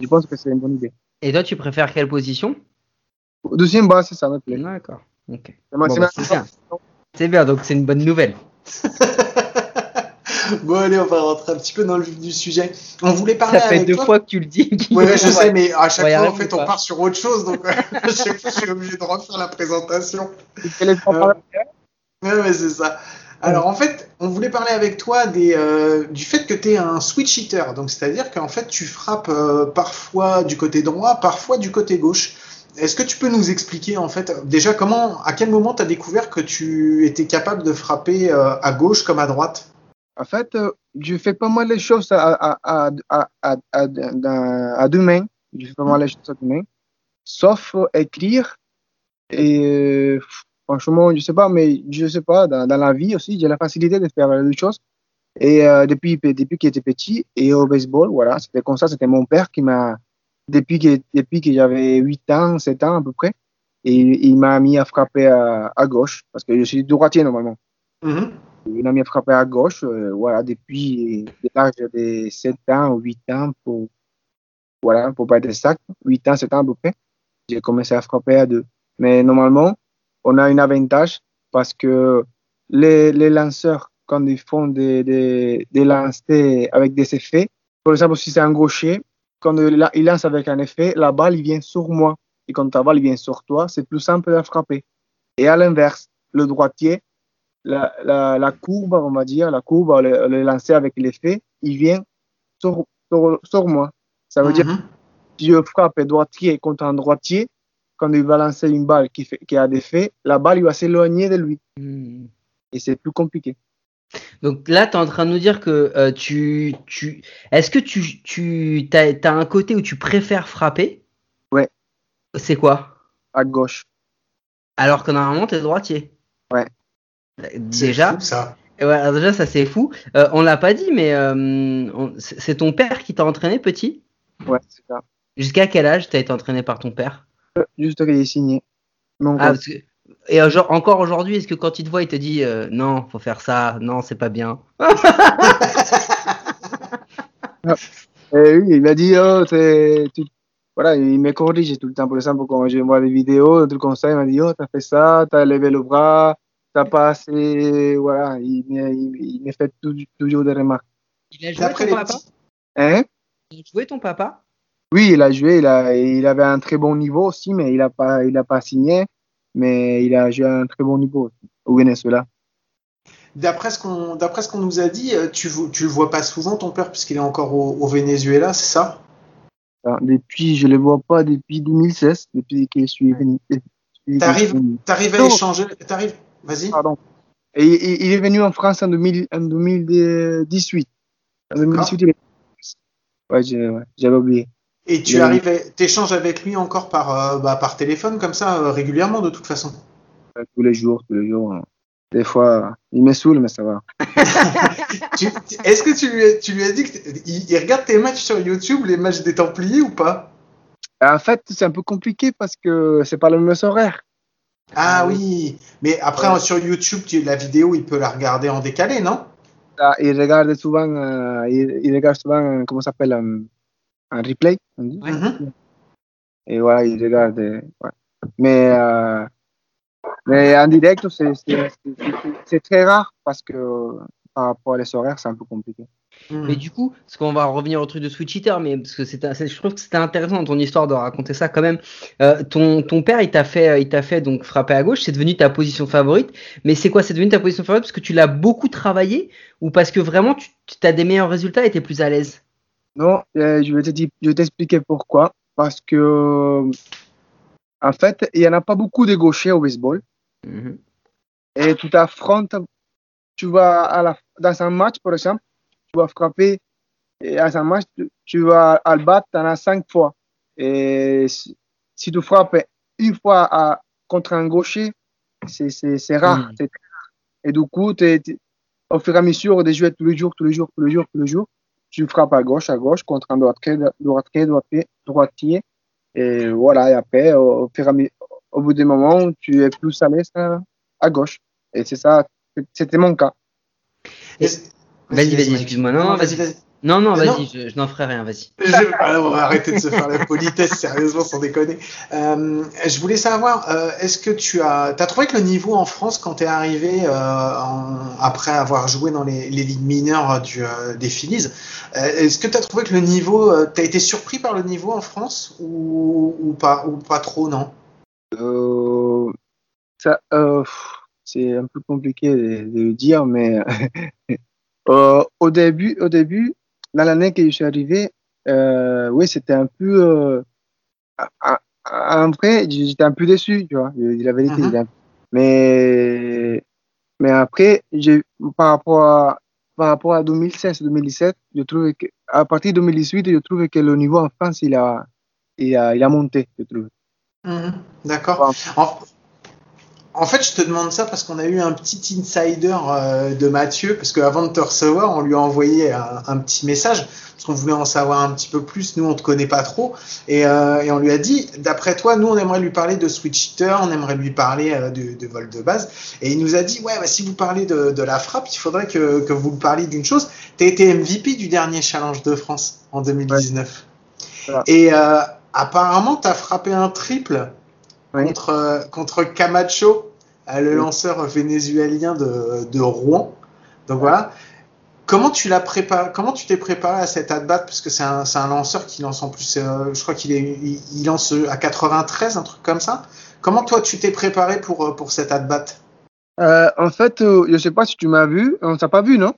je pense que c'est une bonne idée. Et toi, tu préfères quelle position? Deuxième base, ça me plaît. D'accord. Ok. C'est ma- Bon, c'est bah, c'est bien. C'est bien, donc c'est une bonne nouvelle. Bon, allez, on va rentrer un petit peu dans le vif du sujet. On voulait parler Ça fait avec deux toi. fois que tu le dis. Guillaume. je sais, mais à chaque fois, en fait, on part sur autre chose, donc euh, à chaque fois, je suis obligé de refaire la présentation. La- Ouais, mais c'est ça. Alors, en fait, on voulait parler avec toi des, euh, du fait que tu es un switch hitter. Donc, c'est-à-dire qu'en fait, tu frappes euh, parfois du côté droit, parfois du côté gauche. Est-ce que tu peux nous expliquer, en fait, déjà, comment, à quel moment tu as découvert que tu étais capable de frapper euh, à gauche comme à droite? En fait, euh, je fais pas mal de choses à, à, deux mains. Je fais pas mal de choses à deux mains. Sauf euh, écrire. Et euh, franchement, je sais pas, mais je sais pas, dans, la vie aussi, j'ai la facilité de faire les choses. Et depuis, depuis que j'étais petit, et au baseball, voilà, c'était comme ça, c'était mon père qui m'a, depuis que, depuis que j'avais 8 ans, 7 ans à peu près, et il m'a mis à frapper à, gauche, parce que je suis droitier normalement. Mhm. Il m'a mis à frapper à gauche, euh, voilà, depuis l'âge de 7 ans ou 8 ans, pour, voilà, pour pas être exact, 8 ans, 7 ans à peu près, j'ai commencé à frapper à deux. Mais normalement, on a un avantage parce que les, les lanceurs, quand ils font des, des, des lancers avec des effets, par exemple, si c'est un gaucher, quand il lance avec un effet, la balle il vient sur moi. Et quand ta balle vient sur toi, c'est plus simple à frapper. Et à l'inverse, le droitier, la, la, la courbe, on va dire, la courbe, le, le lancer avec l'effet, il vient sur, sur, sur moi. Ça veut dire Mhm. si je frappe droitier contre un droitier, quand il va lancer une balle qui, fait, qui a des faits, la balle il va s'éloigner de lui. Hmm. Et c'est plus compliqué. Donc là, tu es en train de nous dire que euh, tu, tu... Est-ce que tu, tu as, un côté où tu préfères frapper? Ouais. C'est quoi? À gauche. Alors que normalement, t'es droitier. Ouais. C'est Déjà, fou, ça. ouais, alors déjà ça c'est fou. Euh, on l'a pas dit, mais euh, on- c'est ton père qui t'a entraîné petit? Ouais, c'est ça. Jusqu'à quel âge t'as été entraîné par ton père? Juste que j'ai signé. Non, Ah, parce que- Et euh, genre, encore aujourd'hui, est-ce que quand il te voit, il te dit euh, non, faut faire ça, non, c'est pas bien? Et oui, il m'a dit, oh, t'es- tu- voilà, il me corrige tout le temps. Par exemple, quand je vois des vidéos, des trucs comme ça, il m'a dit, oh, t'as fait ça, t'as levé le bras, t'as pas assez, voilà, il, il, il fait tout- toujours des remarques. Il a joué D'après ton les papa Hein? Il a joué ton papa Oui, il a joué, il, a, il avait un très bon niveau aussi, mais il a pas, il a pas signé, mais il a joué à un très bon niveau aussi, au Venezuela. D'après ce qu'on d'après ce qu'on nous a dit, euh, tu tu le vois pas souvent ton père puisqu'il est encore au, au Venezuela, c'est ça? Enfin, Depuis, je le vois pas depuis 2016, depuis que je suis venu. T'arrives à échanger, t'arrives Vas-y. Pardon. Et il, il est venu en France en, 2000 en 2018. En 2018, il est... Ouais, j'avais oublié. Et tu arrives, t'échanges avec lui encore par euh, bah, par téléphone comme ça euh, régulièrement de toute façon? Tous les jours, tous les jours. hein. Des fois, il me saoule, mais ça va. Est-ce que tu lui, as, tu lui as dit qu'il il regarde tes matchs sur YouTube, les matchs des Templiers ou pas? En fait, c'est un peu compliqué parce que c'est pas le même horaire. Ah oui, mais après Ouais. sur YouTube, tu, la vidéo, il peut la regarder en décalé, non? Ah, Il regarde souvent, euh, il, il regarde souvent, euh, comment ça s'appelle, un, un replay. on dit. Ouais. Mhm. Et voilà, il regarde. euh, ouais. Mais, euh, mais en direct, c'est très rare parce que par rapport à les horaires, c'est un peu compliqué. Mhm. Mais du coup, parce qu'on va revenir au truc de Switch Eater, mais parce que c'était, c'est- je trouve que c'était intéressant dans ton histoire de raconter ça quand même. Euh, ton, ton père, il t'a fait, il t'a fait donc frapper à gauche, c'est devenu ta position favorite. Mais c'est quoi, c'est devenu ta position favorite parce que tu l'as beaucoup travaillé ou parce que vraiment tu as des meilleurs résultats et t'es plus à l'aise? Non, euh, je vais te dire, je vais t'expliquer pourquoi. Parce que, en fait, il n'y en a pas beaucoup de gauchers au baseball. Mhm. Et tu t'affrontes, tu vas à la, dans un match, par exemple, tu vas frapper, et dans un match, tu, tu vas à le battre, tu en as cinq fois. Et si, si tu frappes une fois à, contre un gaucher, c'est c'est- c'est rare, c'est très rare. Et du coup, t'es- t'es- au fur et à mesure de jouer tous les jours, tous les jours, tous les jours, tous les jours, tu frappes à gauche, à gauche, contre un droitier, droitier, droitier, droitier. Et voilà, et après, au, au fur et à mesure, au bout des moments, tu es plus à l'aise à, à gauche. Et c'est ça, c'était mon cas. Vas-y, vas-y, excuse-moi. Non, non, vas-y, vas-y. Non, non, vas-y, je, je n'en ferai rien, vas-y. Je- on va arrêter de se faire la politesse, sérieusement, sans déconner. Euh, je voulais savoir, euh, est-ce que tu as, as trouvé que le niveau en France, quand tu es arrivé euh, en- après avoir joué dans les, les ligues mineures du, euh, des Phillies, euh, est-ce que tu as trouvé que le niveau, tu as été surpris par le niveau en France ou, ou, pas, ou pas trop, non? Euh, ça, euh, pff, c'est un peu compliqué de, de le dire, mais euh, au début, au début, dans l'année que je suis arrivé, euh, oui, c'était un peu, euh, en- en vrai, j'étais un peu déçu, tu vois, je dis la vérité. Un- Mais, mais après, j'ai, par rapport à, par rapport à 2016-2017, je trouve que, à partir de 2018, je trouve que le niveau en France, il a, il a, il a monté, je trouve. Mhm, D'accord. En, en fait, je te demande ça parce qu'on a eu un petit insider euh, de Mathieu, parce qu'avant de te recevoir, on lui a envoyé un, un petit message, parce qu'on voulait en savoir un petit peu plus. Nous, on te connaît pas trop, et, euh, et on lui a dit, d'après toi, nous, on aimerait lui parler de switch hitter, on aimerait lui parler euh, de, de vol de base, et il nous a dit, ouais, bah, si vous parlez de, de la frappe, il faudrait que, que vous parliez d'une chose. Tu as été MVP du dernier Challenge de France en 2019. Voilà. Et euh, apparemment, tu as frappé un triple Oui. contre, euh, contre Camacho, le lanceur vénézuélien de, de Rouen. Donc voilà. Comment tu l'as préparé Comment tu t'es préparé à cette at bat Parce que c'est un, lanceur qui lance en plus, euh, je crois qu'il est, il, il lance à 93, un truc comme ça. Comment toi tu t'es préparé pour euh, pour cette at bat Euh, en fait, euh, je sais pas si tu m'as vu, on t'a pas vu, non?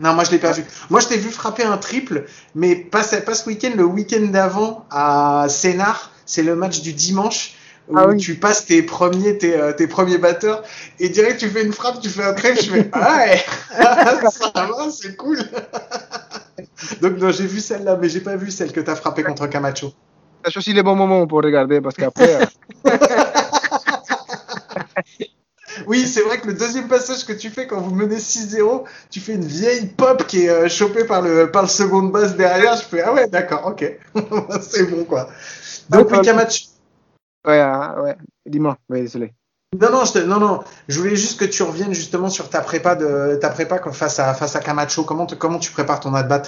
Non, moi je l'ai pas vu. Moi je t'ai vu frapper un triple, mais pas, ce- pas ce week-end, le week-end d'avant à Sénart. C'est le match du dimanche où Ah oui. tu passes tes premiers, tes, euh, tes premiers batteurs et direct tu fais une frappe, tu fais un triple, je fais ah ouais, ça va, c'est cool. Donc non, j'ai vu celle-là, mais j'ai pas vu celle que t'as frappé contre Camacho. T'as choisi les bons moments pour regarder parce qu'après. euh, Oui, c'est vrai que le deuxième passage que tu fais quand vous menez 6-0, tu fais une vieille pop qui est euh, chopée par le, par le second base derrière. Je fais, ah ouais, d'accord, ok. c'est bon, quoi. Donc, oui, Camacho. Ouais, ah, ouais. Dis-moi, désolé. Non, non, je te- non, non. Je voulais juste que tu reviennes justement sur ta prépa de ta prépa face à face à Camacho. Comment te- comment tu prépares ton at-bat?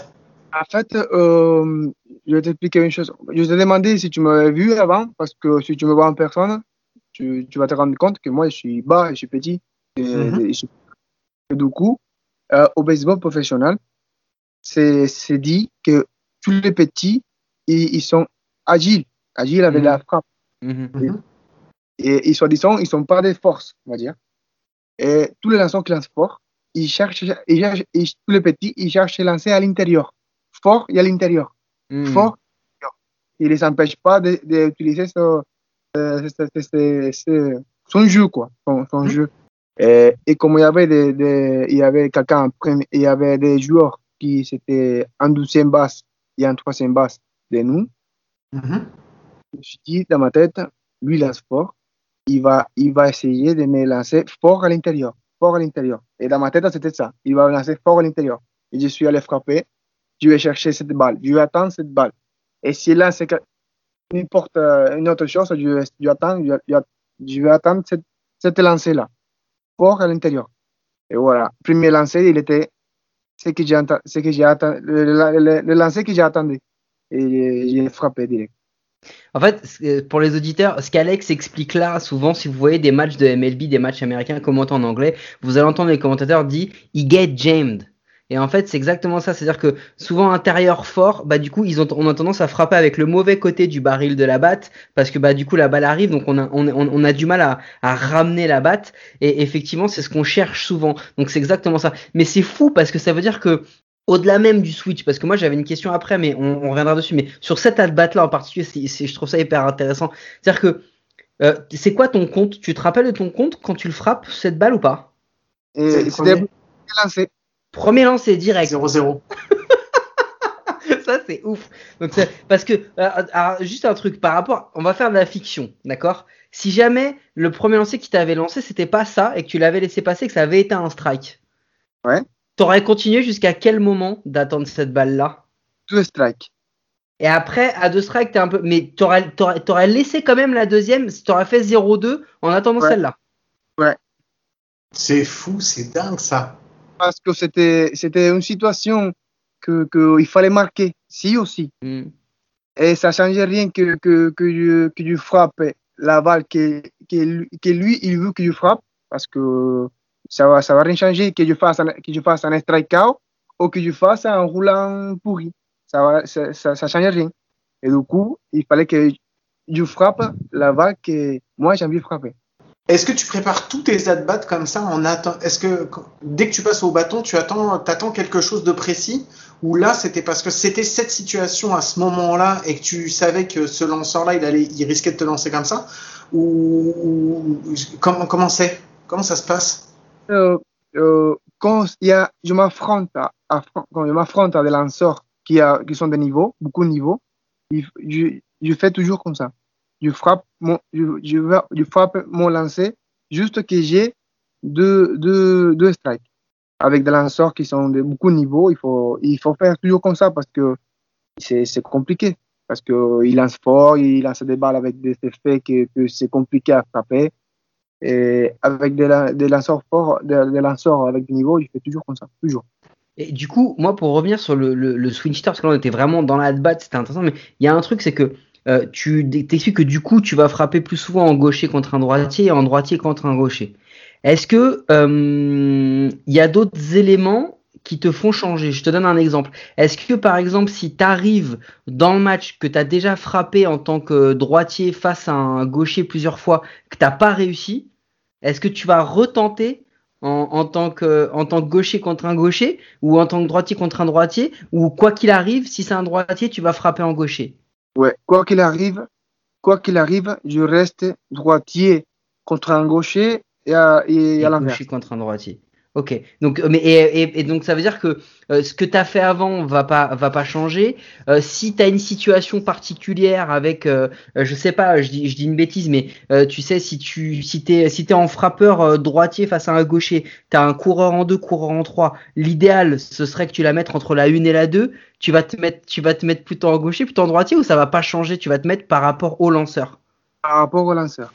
En fait, euh, je vais t'expliquer une chose. Je t'ai demandé si tu m'avais vu avant, parce que si tu me vois en personne, tu, tu vas te rendre compte que moi, je suis bas je suis petit. Et, Mhm. et je- et du coup, euh, au baseball professionnel, c'est c'est dit que tous les petits, ils, ils sont agiles, agiles avec Mhm. la frappe. Mhm. Et ils, soi-disant, ils sont pas des forces, on va dire. Et tous les lanceurs qui lancent fort, ils cherchent, ils cherchent- ils- tous les petits, ils cherchent à lancer à l'intérieur. Fort et à l'intérieur. Mhm. Fort. et à l'intérieur. Ils ne les empêchent pas de- d'utiliser ce, ce- ce- ce- ce- ce- son jeu, quoi. Son, son jeu. Et, et comme il y avait des, des- il y avait quelqu'un il y avait des joueurs qui étaient en douzième basse et en troisième basse de nous, Mhm. Je me suis dit dans ma tête, lui lance fort, il va, il va essayer de me lancer fort à l'intérieur, fort à l'intérieur. Et dans ma tête, c'était ça, il va me lancer fort à l'intérieur. Et je suis allé frapper, je vais chercher cette balle, je vais attendre cette balle. Et s'il lance que- n'importe euh, une autre chose, je vais, attendre, je, attendre cette, cette lancée-là, fort à l'intérieur. Et voilà, premier lancer, il était ce que j'ai attendu, le, le, le- le lancer que j'ai attendu. Et j'ai frappé direct. En fait, c'est- pour les auditeurs, ce qu'Alex explique là, souvent, si vous voyez des matchs de MLB, des matchs américains commentés en anglais, vous allez entendre les commentateurs dire "He get jammed". Et en fait, c'est exactement ça. C'est-à-dire que souvent intérieur fort, bah du coup, ils ont, on a tendance à frapper avec le mauvais côté du baril de la batte, parce que bah du coup la balle arrive, donc on a, on a du mal à, à ramener la batte. Et effectivement, c'est ce qu'on cherche souvent. Donc c'est exactement ça. Mais c'est fou parce que ça veut dire que au-delà même du switch, parce que moi j'avais une question après, mais on, on reviendra dessus. Mais sur cet at-bat là en particulier, c'est- je trouve ça hyper intéressant. C'est-à-dire que euh, c'est quoi ton compte? Tu te rappelles de ton compte quand tu le frappes cette balle ou pas? Et C'est premier. lancé. Premier lancer direct. 0-0. ça c'est ouf. Donc parce que euh, alors, juste un truc par rapport, on va faire de la fiction, d'accord? Si jamais le premier lancer qui t'avait lancé c'était pas ça et que tu l'avais laissé passer, que ça avait été un strike. Ouais. T'aurais continué jusqu'à quel moment d'attendre cette balle là Deux strikes. Et après, à deux strikes, t'es un peu. Mais t'aurais, t'aurais, t'aurais laissé quand même la deuxième, t'aurais fait 0-2 en attendant Ouais. celle-là. C'est fou, c'est dingue ça. Parce que c'était, c'était une situation que, que il fallait marquer, si aussi. Hmm. Et ça changeait rien que, que, que, je, que je frappe la balle que, que, lui, que lui, il veut que je frappe. Parce que ça va, ça va rien changer que je fasse un, que je fasse un strikeout ou que je fasse un roulant pourri. Ça va, ça, ça, change rien. Et du coup, il fallait que je frappe la balle que moi j'ai envie de frapper. Est-ce que tu prépares tous tes at-bats comme ça en attend Est-ce que dès que tu passes au bâton, tu attends, t'attends quelque chose de précis? Ou là, c'était parce que c'était cette situation à ce moment-là et que tu savais que ce lanceur-là, il allait, il risquait de te lancer comme ça? Ou, ou- comment, comment c'est? Comment ça se passe? Quand je m'affronte à, à- des lanceurs qui, qui sont de niveau, beaucoup de niveau, il- je, je fais toujours comme ça. Je frappe mon, je, je, frappe mon lancer juste que j'ai deux, deux, deux strikes. Avec des lanceurs qui sont de beaucoup de niveau, il faut, il faut faire toujours comme ça parce que c'est compliqué. Parce qu'il lance fort, il lance des balles avec des effets que c'est compliqué à frapper. Et avec des, la- lanceurs forts, des, des lanceurs avec du niveau, il fait toujours comme ça, toujours. Et du coup, moi, pour revenir sur le, le, le swing hitter, parce que là, on était vraiment dans la bat, c'était intéressant, mais il y a un truc, c'est que euh, tu t'expliques que du coup, tu vas frapper plus souvent en gaucher contre un droitier et en droitier contre un gaucher. Est-ce que euh, il y a d'autres éléments qui te font changer Je te donne un exemple. Est-ce que, par exemple, si tu arrives dans le match que tu as déjà frappé en tant que droitier face à un gaucher plusieurs fois, que tu pas réussi, est-ce que tu vas retenter en, en, tant que, en tant que gaucher contre un gaucher ou en tant que droitier contre un droitier ou quoi qu'il arrive, si c'est un droitier, tu vas frapper en gaucher? Ouais, quoi qu'il arrive, quoi qu'il arrive, je reste droitier contre un gaucher et à, et Et à l'inverse. contre un droitier. Ok, donc euh, mais et, et- et donc ça veut dire que euh, ce que tu as fait avant va pas va pas changer. Euh, si tu as une situation particulière avec euh, je sais pas, je dis je dis une bêtise mais tu sais si tu si tu si tu en frappeur droitier face à un gaucher, tu as un coureur en deux, coureur en trois. L'idéal ce serait que tu la mettes entre la une et la deux. Tu vas te mettre tu vas te mettre plutôt en gaucher, plutôt en droitier ou ça va pas changer, tu vas te mettre par rapport au lanceur? Par rapport au lanceur.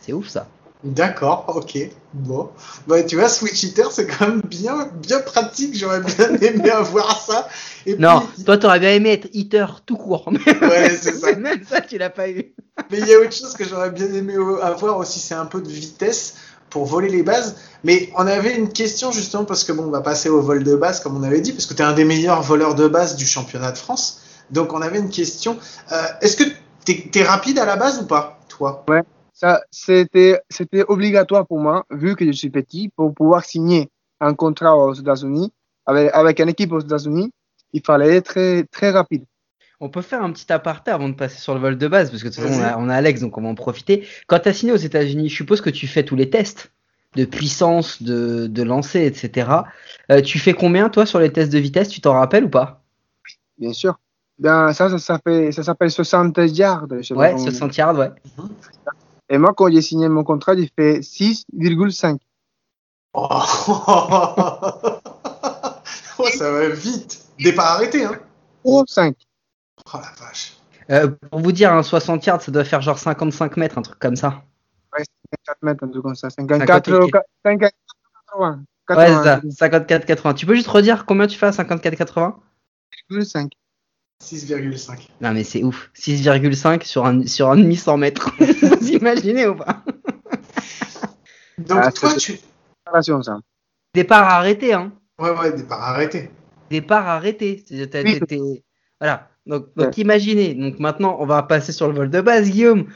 C'est ouf ça. D'accord, ok. Bon. Bah, tu vois, Switch Hitter, c'est quand même bien, bien pratique. J'aurais bien aimé avoir ça. Et Non, puis, toi t'aurais bien aimé être hitter tout court. Mais Ouais, c'est ça. Même ça tu l'as pas eu. Mais il y a autre chose que j'aurais bien aimé avoir aussi, c'est un peu de vitesse pour voler les bases. Mais on avait une question justement parce que bon, on va passer au vol de base comme on avait dit, parce que tu es un des meilleurs voleurs de base du championnat de France. Donc on avait une question. Euh, Est-ce que t'es es rapide à la base ou pas, toi? Ça, c'était, c'était obligatoire pour moi, vu que je suis petit, pour pouvoir signer un contrat aux États-Unis, avec, avec une équipe aux États-Unis, il fallait être très, très rapide. On peut faire un petit aparté avant de passer sur le vol de base, parce que de toute façon, on a, on a Alex, donc on va en profiter. Quand tu as signé aux États-Unis, je suppose que tu fais tous les tests de puissance, de, de lancer, etc. Euh, tu fais combien, toi, sur les tests de vitesse Tu t'en rappelles ou pas? Bien sûr. Ben, ça, ça, s'appelle- ça s'appelle 60 yards. je Ouais, comment- 60 yards, ouais. Et moi, quand j'ai signé mon contrat, j'ai fait 6,5. oh. Oh, ça va vite. Départ arrêté, hein Ou 5. Oh la vache. Euh, pour vous dire, un 60 yards, ça doit faire genre 55 mètres, un truc comme ça. 54 mètres, un truc comme ça. 54, 54. 54, 80. Ouais, c'est ça, 54-80. Tu peux juste redire combien tu fais à 54-80 5. 6,5. Non, mais c'est ouf. 6,5 sur un, sur un demi 100 mètres. vous imaginez ou pas? Donc Ah, toi, tu... Attention, ça. Départ arrêté, hein. Ouais, ouais, départ arrêté. départ arrêté. Oui. Voilà. Donc, donc imaginez. Donc maintenant, on va passer sur le vol de base, Guillaume.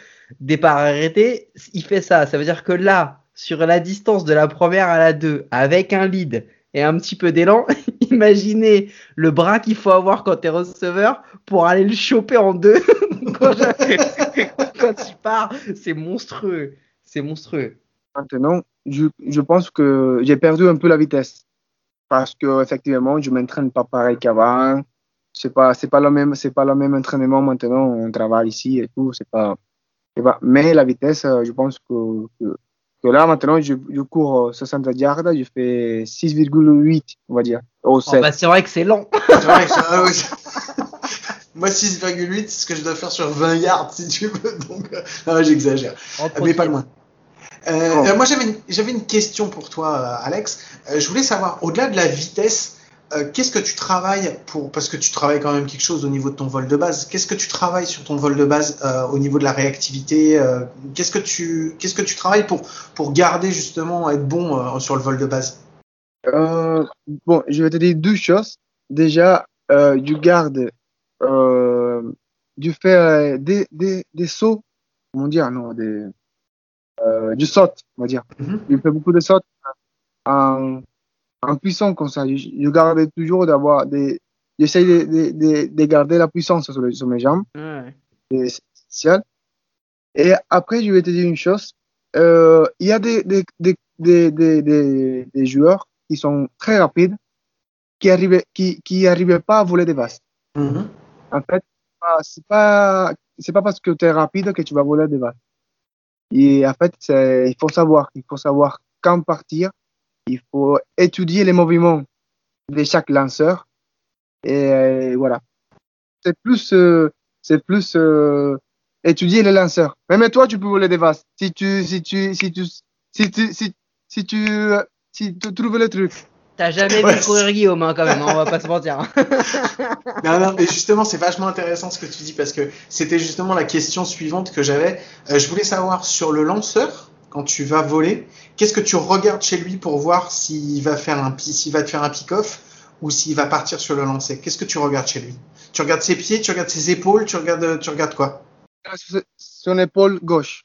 Départ arrêté, il fait ça. Ça veut dire que là, sur la distance de la première à la 2, avec un lead et un petit peu d'élan, imaginez le bras qu'il faut avoir quand t'es receveur pour aller le choper en deux. quand, quand tu pars, c'est monstrueux. C'est monstrueux. Maintenant, je, je pense que j'ai perdu un peu la vitesse. Parce que effectivement, je m'entraîne pas pareil qu'avant. C'est pas, c'est pas le même, c'est pas le même entraînement maintenant. On travaille ici et tout. C'est pas, pas- Mais la vitesse, euh, je pense que, que là maintenant, je, je cours euh, 60 yards, je fais 6,8, on va dire. Au Oh, 7. bah, c'est vrai que c'est lent. C'est vrai que ça- ouais, ça- Moi, 6,8, c'est ce que je dois faire sur 20 yards, si tu veux. Donc, euh, non, j'exagère. Mais pas loin. Euh, Oh. euh, moi, j'avais une, question pour toi, euh, Alex. Euh, je voulais savoir, au-delà de la vitesse, euh, qu'est-ce que tu travailles pour, parce que tu travailles quand même quelque chose au niveau de ton vol de base. Qu'est-ce que tu travailles sur ton vol de base euh, au niveau de la réactivité euh, Qu'est-ce que tu, qu'est-ce que tu travailles pour pour garder justement être bon sur le vol de base? Bon, je vais te dire deux choses. Déjà, je garde, fais euh, des, des, des sauts, comment dire, non, des, je saute, on va dire. Mhm. Je fais beaucoup de sautes en, en puissant comme ça. Je, je garde toujours d'avoir des, j'essaye de, de, de, de garder la puissance sur, les- sur mes jambes Ouais. c'est spécial. Et après, je vais te dire une chose. Euh, il y a des, des, des, des, des, des, des joueurs qui sont très rapides, qui arrivaient, qui, qui arrivaient pas à voler des vases. En fait, c'est pas, c'est pas parce que tu es rapide que tu vas voler des vases. Et en fait, c'est, il faut savoir, il faut savoir quand partir. Il faut étudier les mouvements de chaque lanceur. Et euh, voilà. C'est plus, euh, c'est plus euh, étudier les lanceurs. Même toi, tu peux voler des vases. Si tu, si tu, si tu, si tu, si, si tu, euh, si tu trouves le truc. T'as jamais Ouais, vu courir Guillaume, hein, quand même, hein, on va pas se mentir. Non, non, mais justement, c'est vachement intéressant ce que tu dis parce que c'était justement la question suivante que j'avais. Euh, je voulais savoir sur le lanceur, quand tu vas voler, qu'est-ce que tu regardes chez lui pour voir s'il va faire un s'il va te faire un pick-off ou s'il va partir sur le lancer? Qu'est-ce que tu regardes chez lui? Tu regardes ses pieds, tu regardes ses épaules, tu regardes, tu regardes quoi? Son épaule gauche.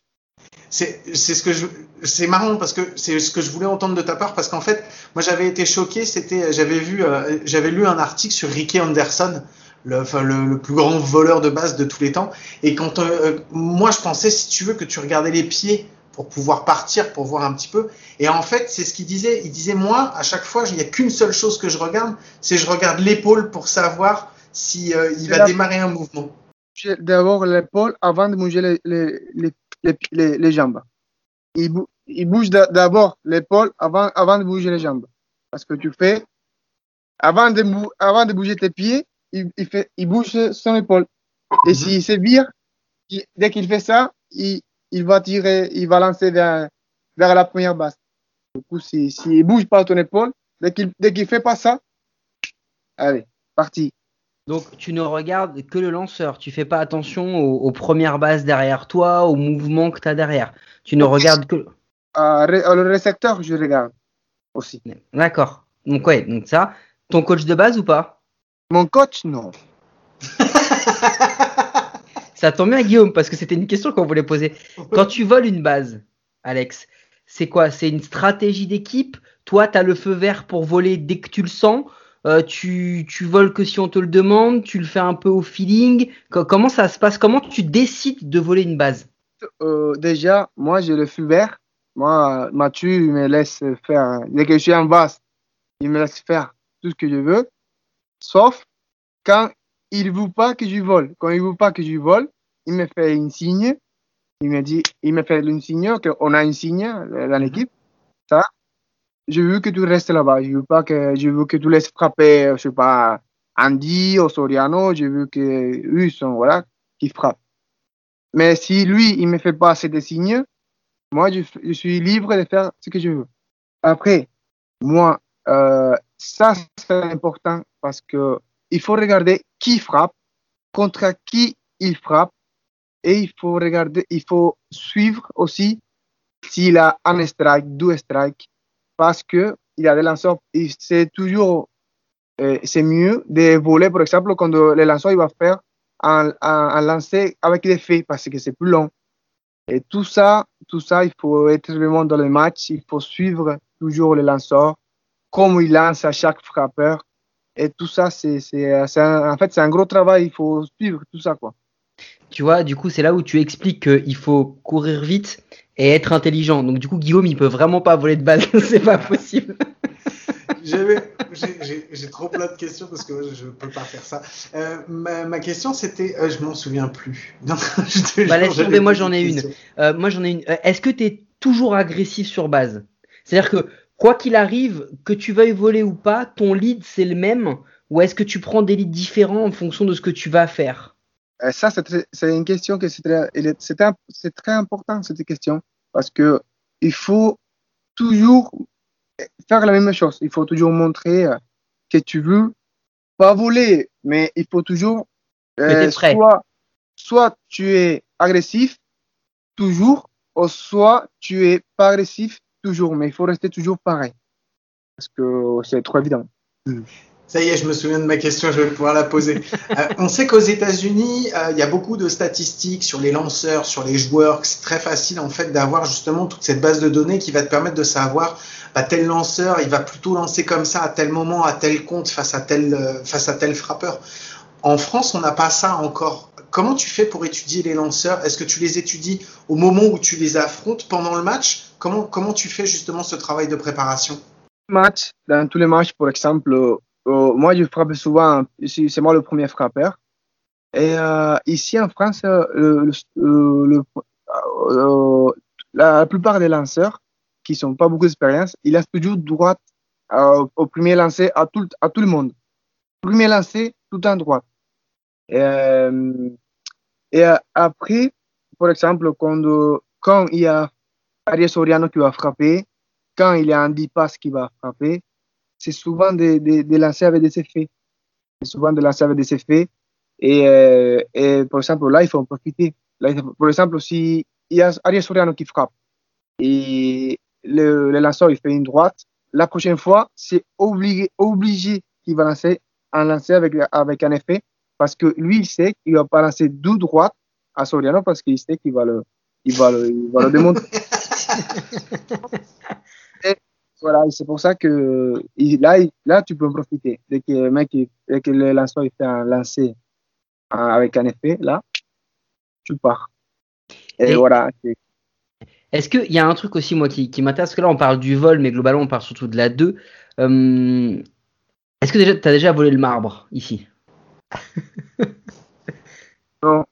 C'est c'est ce que je c'est marrant parce que c'est ce que je voulais entendre de ta part parce qu'en fait moi j'avais été choqué c'était j'avais vu euh, j'avais lu un article sur Ricky Anderson le, enfin, le, le plus grand voleur de base de tous les temps. Et quand euh, moi je pensais si tu veux que tu regardais les pieds pour pouvoir partir, pour voir un petit peu. Et en fait, c'est ce qu'il disait. Il disait, moi, à chaque fois, il n'y a qu'une seule chose que je regarde, c'est je regarde l'épaule pour savoir si euh, il va la- démarrer un mouvement. D'abord l'épaule avant de bouger les, les, les, les, jambes. Il, bou- il bouge d'a- d'abord l'épaule avant, avant de bouger les jambes. Parce que tu fais, avant de, bou- avant de bouger tes pieds, il, il, fait, il bouge son épaule. Et s'il se vire, il- dès qu'il fait ça, il, il va tirer, il va lancer vers, vers la première base. Du coup, s'il si, ne bouge pas ton épaule, dès qu'il dès qu'il fait pas ça, allez, parti. Donc tu ne regardes que le lanceur, tu fais pas attention aux, aux premières bases derrière toi, aux mouvements que tu as derrière. Tu ne regardes que... Ré- euh, le récepteur, je regarde aussi. D'accord. Donc ouais, donc ça, ton coach de base ou pas? Mon coach, non. Ça tombe bien Guillaume, parce que c'était une question qu'on voulait poser. Quand tu voles une base, Alex, c'est quoi? C'est une stratégie d'équipe? Toi, tu as le feu vert pour voler dès que tu le sens? Euh, tu, tu voles que si on te le demande? Tu le fais un peu au feeling? Co- Comment ça se passe? Comment tu décides de voler une base? Euh, déjà, moi, j'ai le feu vert. Moi, Mathieu, il me laisse faire. Dès que je suis en base, il me laisse faire tout ce que je veux. Sauf quand il ne veut pas que je vole. Quand il ne veut pas que je vole, il me fait un signe. Il me dit, il me fait un signe, qu'on a un signe dans l'équipe. Ça, je veux que tu restes là-bas. Je veux pas que, je veux que tu laisses frapper, je sais pas, Andy ou Soriano. Je veux que eux sont, voilà, qui frappent. Mais si lui, il me fait pas ces signes, moi, je, je suis libre de faire ce que je veux. Après, moi, euh, ça, c'est important parce que il faut regarder qui frappe, contre qui il frappe, et il faut regarder, il faut suivre aussi s'il a un strike, deux strikes, parce que il a des lanceurs, c'est toujours, euh, c'est mieux de voler, par exemple, quand le lanceur il va faire un, lancer avec des faits, parce que c'est plus long. Et tout ça, tout ça, il faut être vraiment dans le match, il faut suivre toujours le lanceur, comment il lance à chaque frappeur. Et tout ça, c'est, c'est, c'est un- en fait, c'est un gros travail, il faut suivre tout ça, quoi. Tu vois, du coup, c'est là où tu expliques qu'il faut courir vite et être intelligent. Donc, du coup, Guillaume, il peut vraiment pas voler de base. c'est pas possible. J'ai j'ai- j'ai trop plein de questions parce que je ne peux pas faire ça. Euh, ma, ma question, c'était. euh, je m'en souviens plus. Non, je te Bah, laisse tomber, moi, j'en ai une. Euh, moi, j'en ai une. Euh, Est-ce que tu es toujours agressif sur base? C'est-à-dire que, quoi qu'il arrive, que tu veuilles voler ou pas, ton lead, c'est le même Ou est-ce que tu prends des leads différents en fonction de ce que tu vas faire? Euh, ça, c'est, une question que c'est très, c'est, très important, cette question, parce que il faut toujours faire la même chose. Il faut toujours montrer euh, que tu veux pas voler, mais il faut toujours, prêt. soit, soit tu es agressif, toujours, ou soit tu es pas agressif, toujours, mais il faut rester toujours pareil. Parce que c'est trop évident. Ça y est, je me souviens de ma question, je vais pouvoir la poser. Euh, on sait qu'aux États-Unis, euh, il y a beaucoup de statistiques sur les lanceurs, sur les joueurs, que c'est très facile en fait d'avoir justement toute cette base de données qui va te permettre de savoir bah, tel lanceur, il va plutôt lancer comme ça à tel moment, à tel compte, face à tel, euh, face à tel frappeur. En France, on n'a pas ça encore. Comment tu fais pour étudier les lanceurs? Est-ce que tu les étudies au moment où tu les affrontes pendant le match? Comment, comment tu fais justement ce travail de préparation? Matchs, dans tous les matchs, par exemple, euh, euh, moi je frappe souvent, c'est moi le premier frappeur. Et euh, ici en France, la plupart des lanceurs qui sont pas beaucoup d'expérience, ils laissent toujours droite euh, au premier lancer à tout, à tout le monde. Premier lancer, tout en droite. Et, après, par exemple, quand, quand il y a Ariel Soriano qui va frapper, quand il y a un 10 passes qui va frapper, c'est souvent des, des, des lancers avec des effets. C'est souvent des lancers avec des effets. Et, euh, et par exemple, là, il faut en profiter. Là, par exemple, si il y a Ariel Soriano qui frappe et le, le lanceur il fait une droite, la prochaine fois, c'est obligé, obligé qu'il va lancer un lancer avec, avec un effet parce que lui, il sait qu'il va pas lancer deux droites à Soriano parce qu'il sait qu'il va le, il va le, il va le démontrer. Et voilà, c'est pour ça que là, là, tu peux en profiter. Dès que le mec, dès que le lanceur il fait un lancer avec un effet, là, tu pars. Et, Et- voilà. Est-ce qu'il y a un truc aussi, moi, qui, qui m'intéresse? Parce que là, on parle du vol, mais globalement, on parle surtout de la 2. Euh, Est-ce que déjà, tu as déjà volé le marbre ici? Non,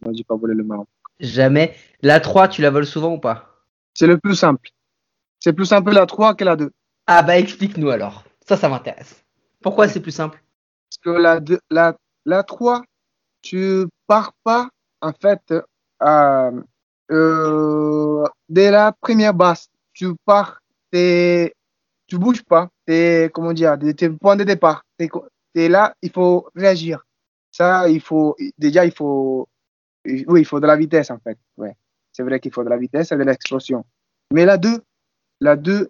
moi, j'ai pas volé le marbre. Jamais. La 3, tu la voles souvent ou pas? C'est le plus simple. C'est plus simple la 3 que la 2. Ah bah explique-nous alors. Ça, ça m'intéresse. Pourquoi c'est plus simple? Parce que la, deux- la, la 3, tu pars pas, en fait, à, euh, dès la première base. Tu pars, t'es- tu bouges pas. T'es, comment dire, tes points de départ. T'es, t'es là, il faut réagir. Ça, il faut, déjà, il faut, oui, il faut de la vitesse, en fait. Ouais. C'est vrai qu'il faut de la vitesse et de l'explosion. Mais la 2, la 2,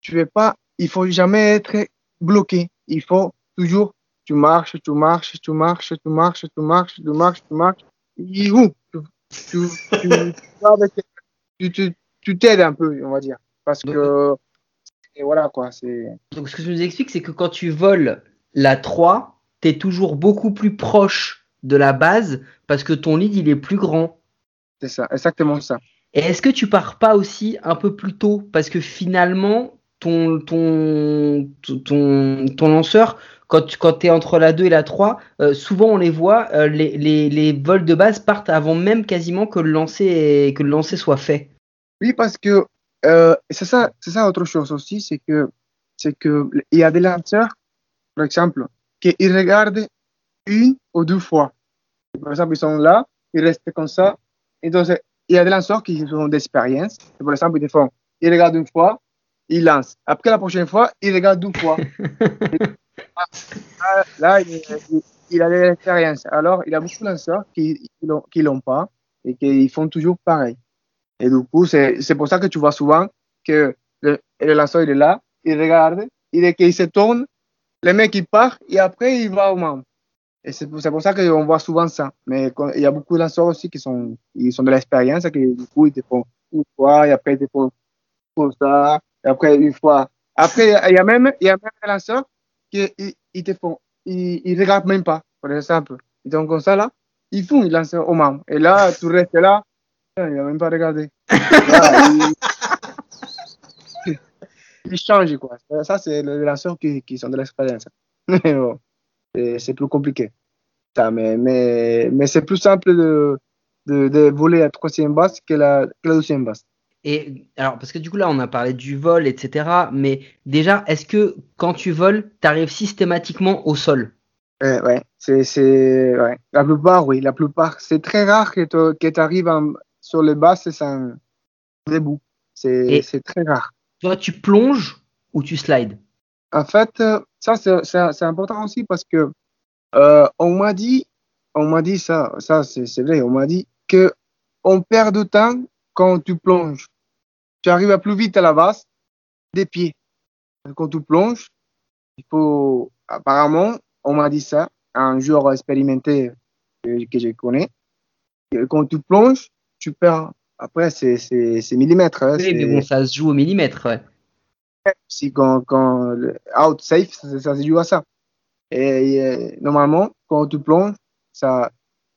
tu veux pas, il faut jamais être bloqué. Il faut toujours, tu marches, tu marches, tu marches, tu marches, tu marches, tu marches, tu marches. Et où tu, tu, tu, tu, t'aides un peu, on va dire. Parce que, et voilà quoi, c'est. Donc ce que je nous explique, c'est que quand tu voles la 3, tu es toujours beaucoup plus proche de la base parce que ton lead, il est plus grand. C'est ça, exactement ça. Et est-ce que tu pars pas aussi un peu plus tôt? Parce que finalement ton ton ton, ton lanceur quand tu quand es entre la 2 et la 3, euh, souvent on les voit euh, les, les, les vols de base partent avant même quasiment que le lancer est- que le lancer soit fait. Oui, parce que euh, c'est ça, c'est ça autre chose aussi, c'est que c'est que il y a des lanceurs, par exemple, qui ils regardent une ou deux fois. Par exemple, ils sont là, ils restent comme ça. Et donc, il y a des lanceurs qui ont d'expérience. Par exemple, ils font, ils regardent une fois, ils lancent. Après la prochaine fois, ils regardent deux fois. Ah, là, il, il- il a de l'expérience. Alors, il y a beaucoup de lanceurs qui ne l'ont, pas et qui font toujours pareil. Et du coup, c'est pour ça que tu vois souvent que le, le lanceur, il est là, il regarde, il, qu'il se tourne, le mec, il part et après, il va au membre. Et c'est pour, pour ça qu'on voit souvent ça. Mais quand- il y a beaucoup de lanceurs aussi qui sont, ils sont de l'expérience et qui, du coup, ils te font une fois et après, ils te font pour ça, et après, une fois. Après, il y a même, il y a même des lanceurs qui ils, ils te font, ils, ils regardent même pas, par exemple. Ils sont comme ça là, ils font, ils lancent au membre. Et là, tu restes là, il n'a même pas regardé. Là, il, il change, quoi. Ça, c'est les lanceurs qui, qui sont de l'expérience. Mais bon, c'est plus compliqué. Ça, mais mais, mais c'est plus simple de, de, de voler à troisième base que la, que la deuxième base. Et alors, parce que du coup, là, on a parlé du vol, etc. Mais déjà, est-ce que quand tu voles, tu arrives systématiquement au sol? Ouais, ouais, c'est, c'est, ouais. La plupart, oui, la plupart. C'est très rare que tu arrives sur les bases sans debout. C'est, c'est très rare. Toi, tu plonges ou tu slides? En fait, euh, ça, c'est, important aussi parce que euh, on m'a dit, on m'a dit ça, ça, c'est, vrai, on m'a dit que on perd de temps quand tu plonges. Tu arrives à plus vite à la base des pieds. Quand tu plonges, il faut, apparemment, on m'a dit ça, un joueur expérimenté que, que je connais. que Quand tu plonges, tu perds. Après, c'est, millimètres. hein, Oui, mais bon, ça se joue au millimètre. ouais. Si quand, quand out safe, ça, ça se joue à ça. Et, normalement, quand tu plonges, ça,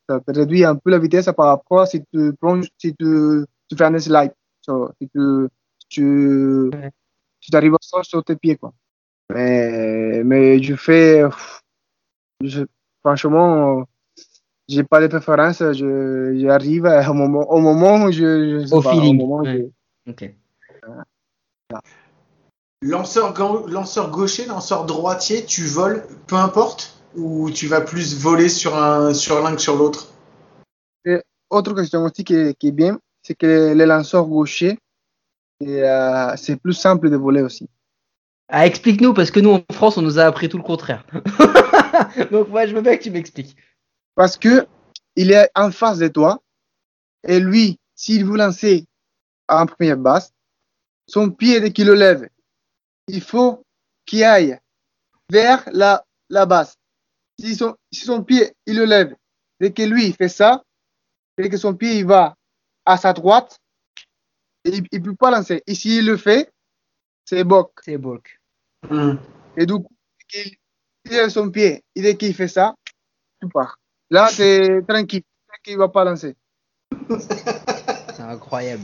ça réduit un peu la vitesse par rapport à si tu plonges, si tu, tu fais un slide. So, si tu, tu, Ouais. tu arrives au sol sur tes pieds, quoi. Mais, mais je fais, je, franchement, j'ai pas de préférence, je, j'arrive au moment, au moment où je, je sais Au pas, feeling, moment où ouais. je- Ok. Lanceur, ga- lanceur gaucher, lanceur droitier, tu voles, peu importe, ou tu vas plus voler sur un sur l'un que sur l'autre? Autre question aussi qui est, qui est bien, c'est que les lanceurs gauchers, euh, c'est plus simple de voler aussi. Ah, explique-nous, parce que nous, en France, on nous a appris tout le contraire. Donc, moi, je veux bien que tu m'expliques. Parce que il est en face de toi, et lui, s'il veut lancer en première base, son pied, dès qu'il le lève, il faut qu'il aille vers la, la base. Si son, si son pied, il le lève, dès que lui il fait ça, dès que son pied il va à sa droite, il ne peut pas lancer. Et s'il le fait, c'est boc. C'est bulk. Et du coup, il il lève son pied, et dès qu'il fait ça, tu pars. Là, c'est tranquille, il ne va pas lancer. C'est incroyable.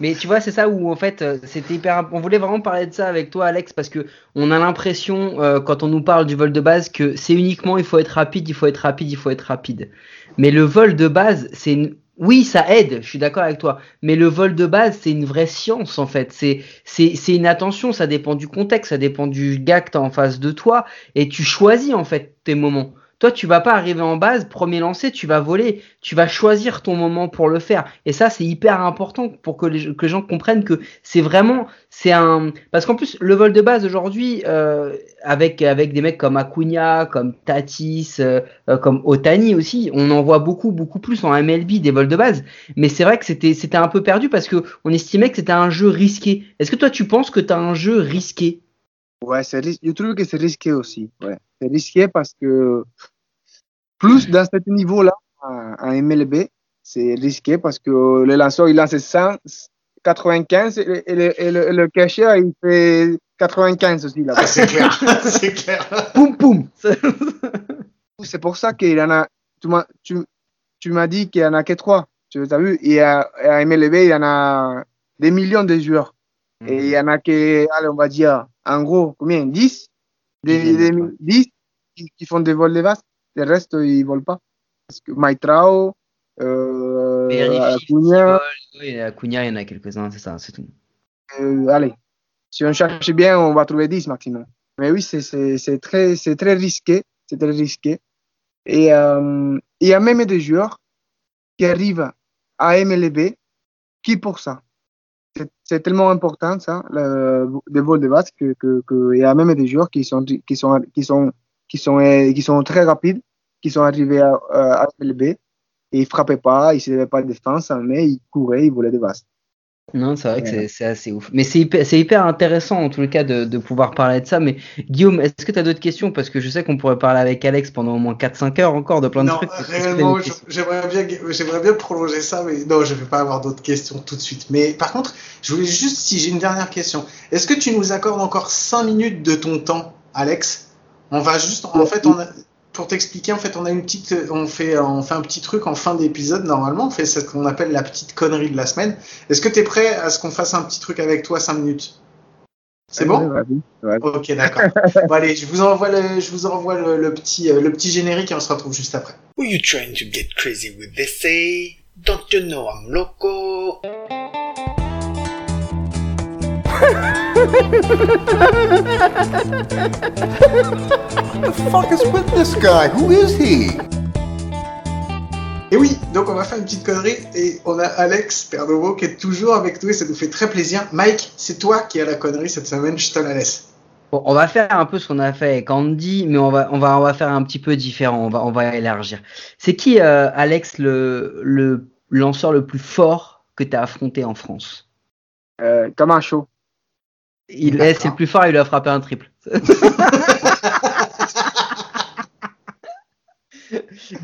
Mais tu vois, c'est ça où en fait, euh, c'était hyper. On voulait vraiment parler de ça avec toi, Alex, parce que on a l'impression, euh, quand on nous parle du vol de base, que c'est uniquement il faut être rapide, il faut être rapide, il faut être rapide. Mais le vol de base, c'est une. Oui, ça aide, je suis d'accord avec toi. Mais le vol de base, c'est une vraie science en fait. C'est c'est une attention, ça dépend du contexte, ça dépend du gars que t'as en face de toi, et tu choisis en fait tes moments. Toi, tu vas pas arriver en base, premier lancé, tu vas voler, tu vas choisir ton moment pour le faire. Et ça, c'est hyper important pour que les, gens comprennent que c'est vraiment, parce qu'en plus, le vol de base aujourd'hui, euh, avec, des mecs comme Acuna, comme Tatis, euh, euh, comme Otani aussi, on en voit beaucoup, beaucoup plus en MLB des vols de base. Mais c'est vrai que c'était, un peu perdu parce que on estimait que c'était un jeu risqué. Est-ce que toi, tu penses que tu as un jeu risqué? Ouais, je trouve que c'est risqué aussi. Ouais. C'est risqué parce que plus dans ce niveau-là, en MLB, c'est risqué parce que le lanceur, il lance 100, 95 et, le- et le, et le- catcher, il fait 95 aussi. Là. Ah, c'est clair, c'est clair. Poum poum! C'est pour ça qu'il y en a. Tu m'as, tu, tu m'as dit qu'il y en a que trois. Tu as vu? Et à, à MLB, il y en a des millions de joueurs. Et il y en a que, allez, on va dire, en gros, combien? 10 des, des- ouais. 10 qui, qui font des vols de base. Le reste, ils ne volent pas. Parce que Maitrao, euh, Acuna, Oui, Acuna, il y en a quelques-uns, c'est ça, c'est tout. euh, allez, si on cherche bien, on va trouver 10 maximum. Mais oui, c'est- très, très risqué. C'est très risqué. Et euh, il y a même des joueurs qui arrivent à MLB qui pour ça. C'est- tellement important ça, le, des vols de base, que, que, que il y a même des joueurs qui sont, qui sont, qui sont, qui sont, euh, qui sont très rapides, qui sont arrivés à, à MLB et ils frappaient pas, ils ne faisaient pas de défense, mais ils couraient, ils volaient des bases. Non, c'est vrai que Ouais. c'est- assez ouf. Mais c'est hyper, c'est hyper intéressant en tout le cas de, de pouvoir parler de ça. Mais Guillaume, est-ce que tu as d'autres questions? Parce que je sais qu'on pourrait parler avec Alex pendant au moins 4-5 heures encore de plein de Non, trucs. Question j'aimerais bien, j'aimerais bien prolonger ça, mais non, je vais pas avoir d'autres questions tout de suite. Mais par contre, je voulais juste, si j'ai une dernière question, est-ce que tu nous accordes encore 5 minutes de ton temps, Alex? On va juste, en fait, on a- pour t'expliquer, en fait, on a une petite, on fait, on fait un petit truc en fin d'épisode. Normalement, on fait ce qu'on appelle la petite connerie de la semaine. Est-ce que tu es prêt à ce qu'on fasse un petit truc avec toi 5 minutes? C'est bon? Vas-y, vas-y. Ok, d'accord. bon, allez, je vous envoie le, je vous envoie le, le petit, euh, le petit générique et on se retrouve juste après. Who you trying to get crazy with this? Don't you know I'm loco? Fuck is with this guy? Who is he? Et oui, donc on va faire une petite connerie et on a Alex Pernovo qui est toujours avec nous et ça nous fait très plaisir. Mike, c'est toi qui as la connerie cette semaine, je te la laisse. Bon, on va faire un peu ce qu'on a fait avec Andy, mais on va, on va, on va faire un petit peu différent. On va, on va élargir. C'est qui, euh, Alex, le, le lanceur le plus fort que tu as affronté en France? Euh, Camacho. Il, eh, C'est le plus fort, il lui a frappé un triple.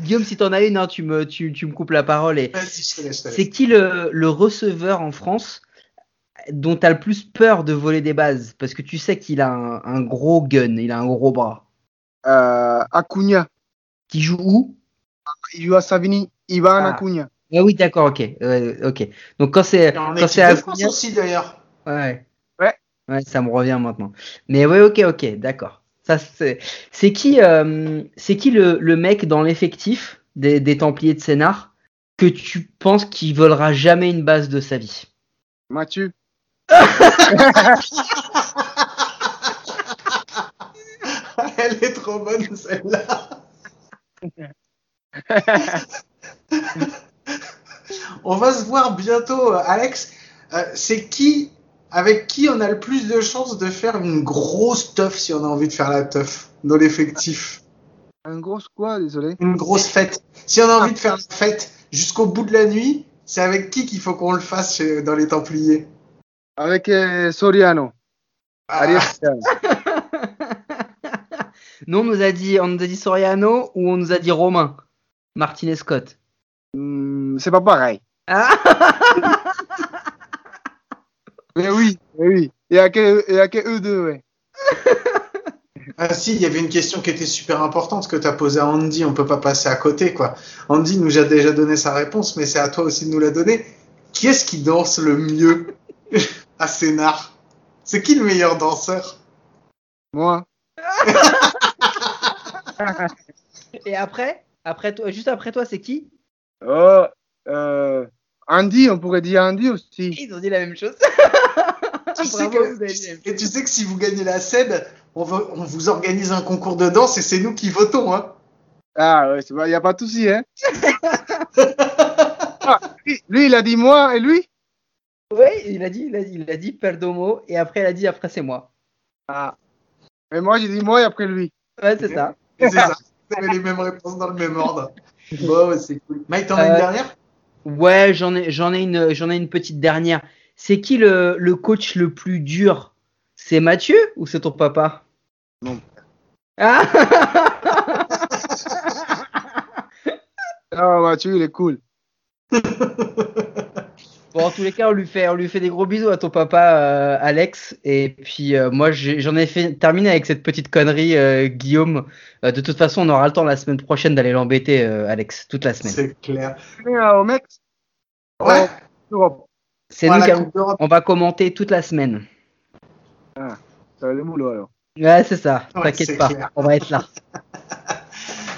Guillaume, si t'en as une, hein, tu, me, tu, tu me coupes la parole. Et... C'est qui le, le receveur en France dont tu as le plus peur de voler des bases? Parce que tu sais qu'il a un, un gros gun, il a un gros bras. Euh, Acuna. Qui joue où? Il joue à Savini. Ivan Ah. Acuna. Ah oui, d'accord, ok. euh, ok. Donc quand c'est quand équipe c'est de France Acuna, aussi d'ailleurs. ouais. Ouais. Ça me revient maintenant. Mais ouais, ok, ok, d'accord. Ça c'est c'est qui euh, c'est qui le, le mec dans l'effectif des, des Templiers de Sénart que tu penses qu'il volera jamais une base de sa vie? Mathieu. Elle est trop bonne celle-là. on va se voir bientôt, euh, Alex. Euh, c'est qui, avec qui on a le plus de chances de faire une grosse teuf si on a envie de faire la teuf dans l'effectif Un gros quoi, désolé. Une grosse fête. Si on a envie de faire une fête jusqu'au bout de la nuit, c'est avec qui qu'il faut qu'on le fasse dans les Templiers Avec euh, Soriano. Ah. Nous on nous a dit on nous a dit Soriano ou on nous a dit Romain? Martinez Scott. Hmm, c'est pas pareil. Ah Mais oui, mais oui. Il y a que, a eux deux, ouais. Ah si, il y avait une question qui était super importante que tu as posée à Andy, on peut pas passer à côté quoi. Andy nous a déjà donné sa réponse, mais c'est à toi aussi de nous la donner. qui est-ce qui danse le mieux à Sénart? C'est qui le meilleur danseur? Moi. Et après, après toi, juste après toi, c'est qui? Oh, euh, Andy, on pourrait dire Andy aussi. Ils ont dit la même chose. tu sais que, Et tu sais que si vous gagnez la scène, on, vous organise un concours de danse et c'est nous qui votons. Hein. Ah ouais, il n'y a pas de souci, hein. Ah, lui, lui, il a dit moi et lui? Oui, il a dit, il a dit, il a dit Perdomo et après il a dit après c'est moi. Ah. Mais moi, j'ai dit moi et après lui. Ouais, c'est ça. C'est ça. Vous avez les mêmes réponses dans le même ordre. Bon, c'est cool. Mike, t'en as une Euh, dernière? Ouais, j'en ai, j'en ai une, j'en ai une petite dernière. C'est qui le, le coach le plus dur? C'est Mathieu ou c'est ton papa? Mon Ah Ah, Mathieu, il est cool. Bon, en tous les cas, on lui fait, on lui fait des gros bisous à ton papa, euh, Alex. Et puis, euh, moi, j'en ai fait terminé avec cette petite connerie, euh, Guillaume. Euh, de toute façon, on aura le temps la semaine prochaine d'aller l'embêter, euh, Alex, toute la semaine. C'est clair. Tu es au mec Ouais. C'est nous qui on va commenter toute la semaine. Ça va le boulot alors. Ouais, c'est ça. Ouais, T'inquiète pas, clair. on va être là.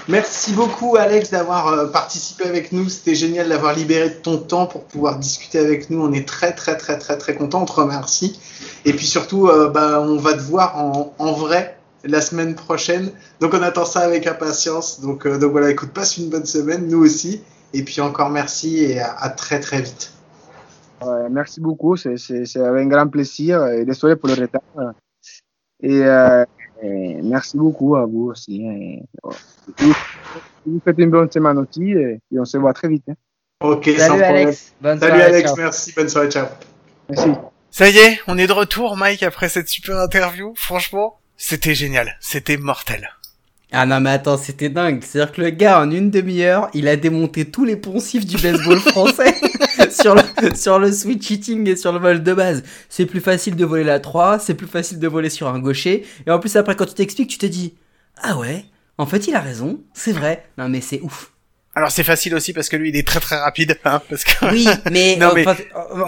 Merci beaucoup, Alex, d'avoir euh, participé avec nous. C'était génial d'avoir libéré de ton temps pour pouvoir discuter avec nous. On est très, très, très, très, très content. On te remercie. Et puis surtout, euh, bah, on va te voir en, en vrai la semaine prochaine. Donc, on attend ça avec impatience. Donc, euh, donc voilà, écoute, passe une bonne semaine, nous aussi. Et puis encore merci et à, très, très vite. Ouais, merci beaucoup, c'est un grand plaisir. Désolé pour le retard. Et, euh, et merci beaucoup à vous aussi. Et, ouais. Et vous, vous faites une bonne semaine aussi et, et on se voit très vite. hein. Ok, sans Salut problème. Alex. Bonne Salut soirée, Alex, ciao. merci. Bonne soirée, ciao. Merci. Ça y est, on est de retour, Mike, après cette super interview. Franchement, c'était génial. C'était mortel. Ah non mais attends, c'était dingue. C'est-à-dire que le gars, en une demi-heure, il a démonté tous les poncifs du baseball français sur, le, sur le switch hitting et sur le vol de base. C'est plus facile de voler la 3, c'est plus facile de voler sur un gaucher. Et en plus après, quand tu t'expliques, tu te dis, ah ouais, en fait il a raison, c'est vrai. Non mais c'est ouf. Alors c'est facile aussi parce que lui il est très très rapide, hein, parce que Oui, mais, Non, mais- enfin,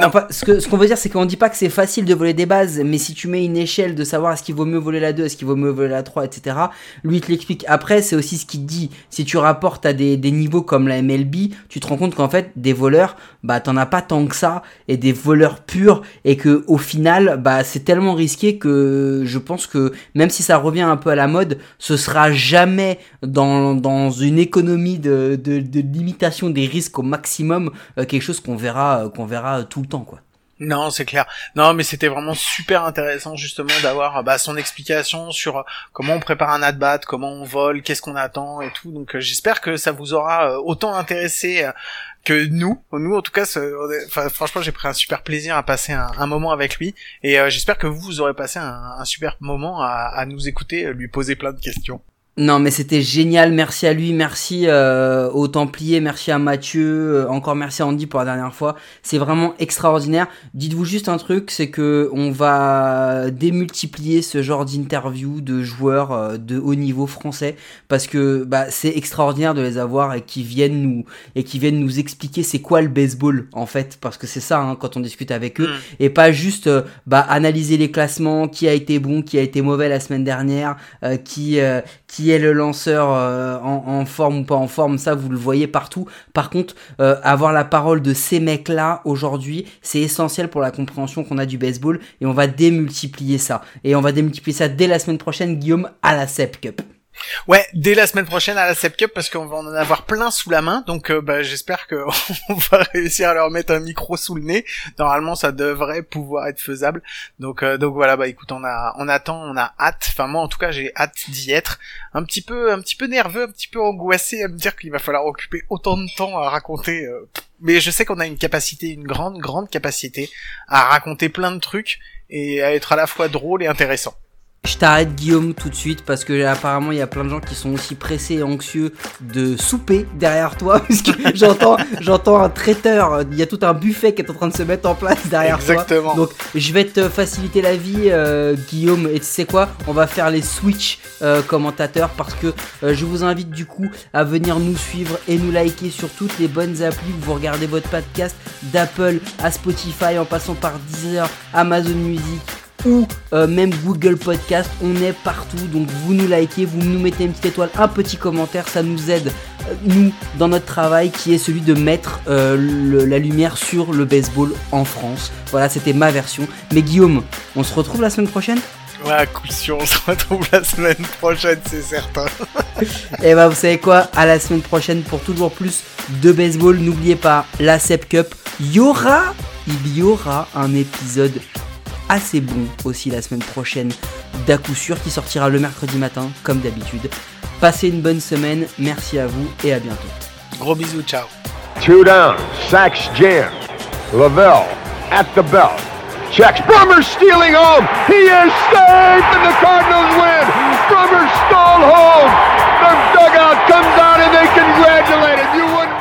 enfin, ce que ce qu'on veut dire, c'est qu'on dit pas que c'est facile de voler des bases, mais si tu mets une échelle de savoir est-ce qu'il vaut mieux voler la 2, est-ce qu'il vaut mieux voler la 3, etc. Lui il te l'explique. Après, c'est aussi ce qu'il dit. Si tu rapportes à des, des niveaux comme la MLB, tu te rends compte qu'en fait, des voleurs, bah t'en as pas tant que ça, et des voleurs purs, et que au final, bah c'est tellement risqué que je pense que même si ça revient un peu à la mode, ce sera jamais dans, dans une économie de, de, de limitation des risques au maximum euh, quelque chose qu'on verra euh, qu'on verra euh, tout le temps quoi. Non, c'est clair. Non, mais c'était vraiment super intéressant justement d'avoir bah, son explication sur comment on prépare un at-bat, comment on vole, qu'est-ce qu'on attend et tout. Donc j'espère que ça vous aura euh, autant intéressé euh, que nous. Nous, en tout cas, enfin, franchement, j'ai pris un super plaisir à passer un, un moment avec lui et j'espère que vous, vous aurez passé un, un super moment à, à nous écouter, lui poser plein de questions. Non mais c'était génial, merci à lui, merci euh, aux Templiers, merci à Mathieu, euh, encore merci à Andy pour la dernière fois. C'est vraiment extraordinaire. Dites-vous juste un truc, c'est que on va démultiplier ce genre d'interview de joueurs euh, de haut niveau français parce que bah c'est extraordinaire de les avoir et qui viennent nous et qui viennent nous expliquer c'est quoi le baseball en fait parce que c'est ça hein, quand on discute avec eux Mm. et pas juste euh, bah analyser les classements, qui a été bon, qui a été mauvais la semaine dernière, euh, qui euh, qui est le lanceur euh, en, forme ou pas en forme, ça vous le voyez partout. Par contre, euh, avoir la parole de ces mecs-là aujourd'hui, c'est essentiel pour la compréhension qu'on a du baseball et on va démultiplier ça. Et on va démultiplier ça dès la semaine prochaine, Guillaume, à la SEP Cup. Ouais, dès la semaine prochaine à la Sep Cup parce qu'on va en avoir plein sous la main. Donc euh, bah, j'espère que on va réussir à leur mettre un micro sous le nez. Normalement, ça devrait pouvoir être faisable. Donc euh, donc voilà, bah écoute, on a on attend, on a hâte. Enfin moi en tout cas, j'ai hâte d'y être. Un petit peu un petit peu nerveux, un petit peu angoissé à me dire qu'il va falloir occuper autant de temps à raconter euh, mais je sais qu'on a une capacité, une grande grande capacité à raconter plein de trucs et à être à la fois drôle et intéressant. Je t'arrête Guillaume tout de suite parce que apparemment il y a plein de gens qui sont aussi pressés et anxieux de souper derrière toi parce que j'entends j'entends un traiteur, il y a tout un buffet qui est en train de se mettre en place derrière Exactement. toi. Donc je vais te faciliter la vie euh, Guillaume et tu sais quoi? On va faire les switch euh, commentateurs parce que euh, je vous invite du coup à venir nous suivre et nous liker sur toutes les bonnes applis où vous regardez votre podcast d'Apple à Spotify en passant par Deezer, Amazon Music ou euh, même Google Podcast, on est partout, donc vous nous likez, vous nous mettez une petite étoile, un petit commentaire, ça nous aide, euh, nous, dans notre travail qui est celui de mettre euh, le- la lumière sur le baseball en France. Voilà, c'était ma version. Mais Guillaume, on se retrouve la semaine prochaine? Ouais, coup sûr, on se retrouve la semaine prochaine, c'est certain. Et bah vous savez quoi, à la semaine prochaine pour toujours plus de baseball. N'oubliez pas la SEP Cup, il y aura, il y aura un épisode assez bon aussi la semaine prochaine d'à coup sûr qui sortira le mercredi matin comme d'habitude. Passez une bonne semaine, merci à vous et à bientôt. Gros bisous, ciao. Two down. Sacks jam. Lavelle at the belt. Checks. Brummer stealing home. He is safe and the Cardinals win. Brummer stole home. The dugout comes out and they congratulate him. You wouldn't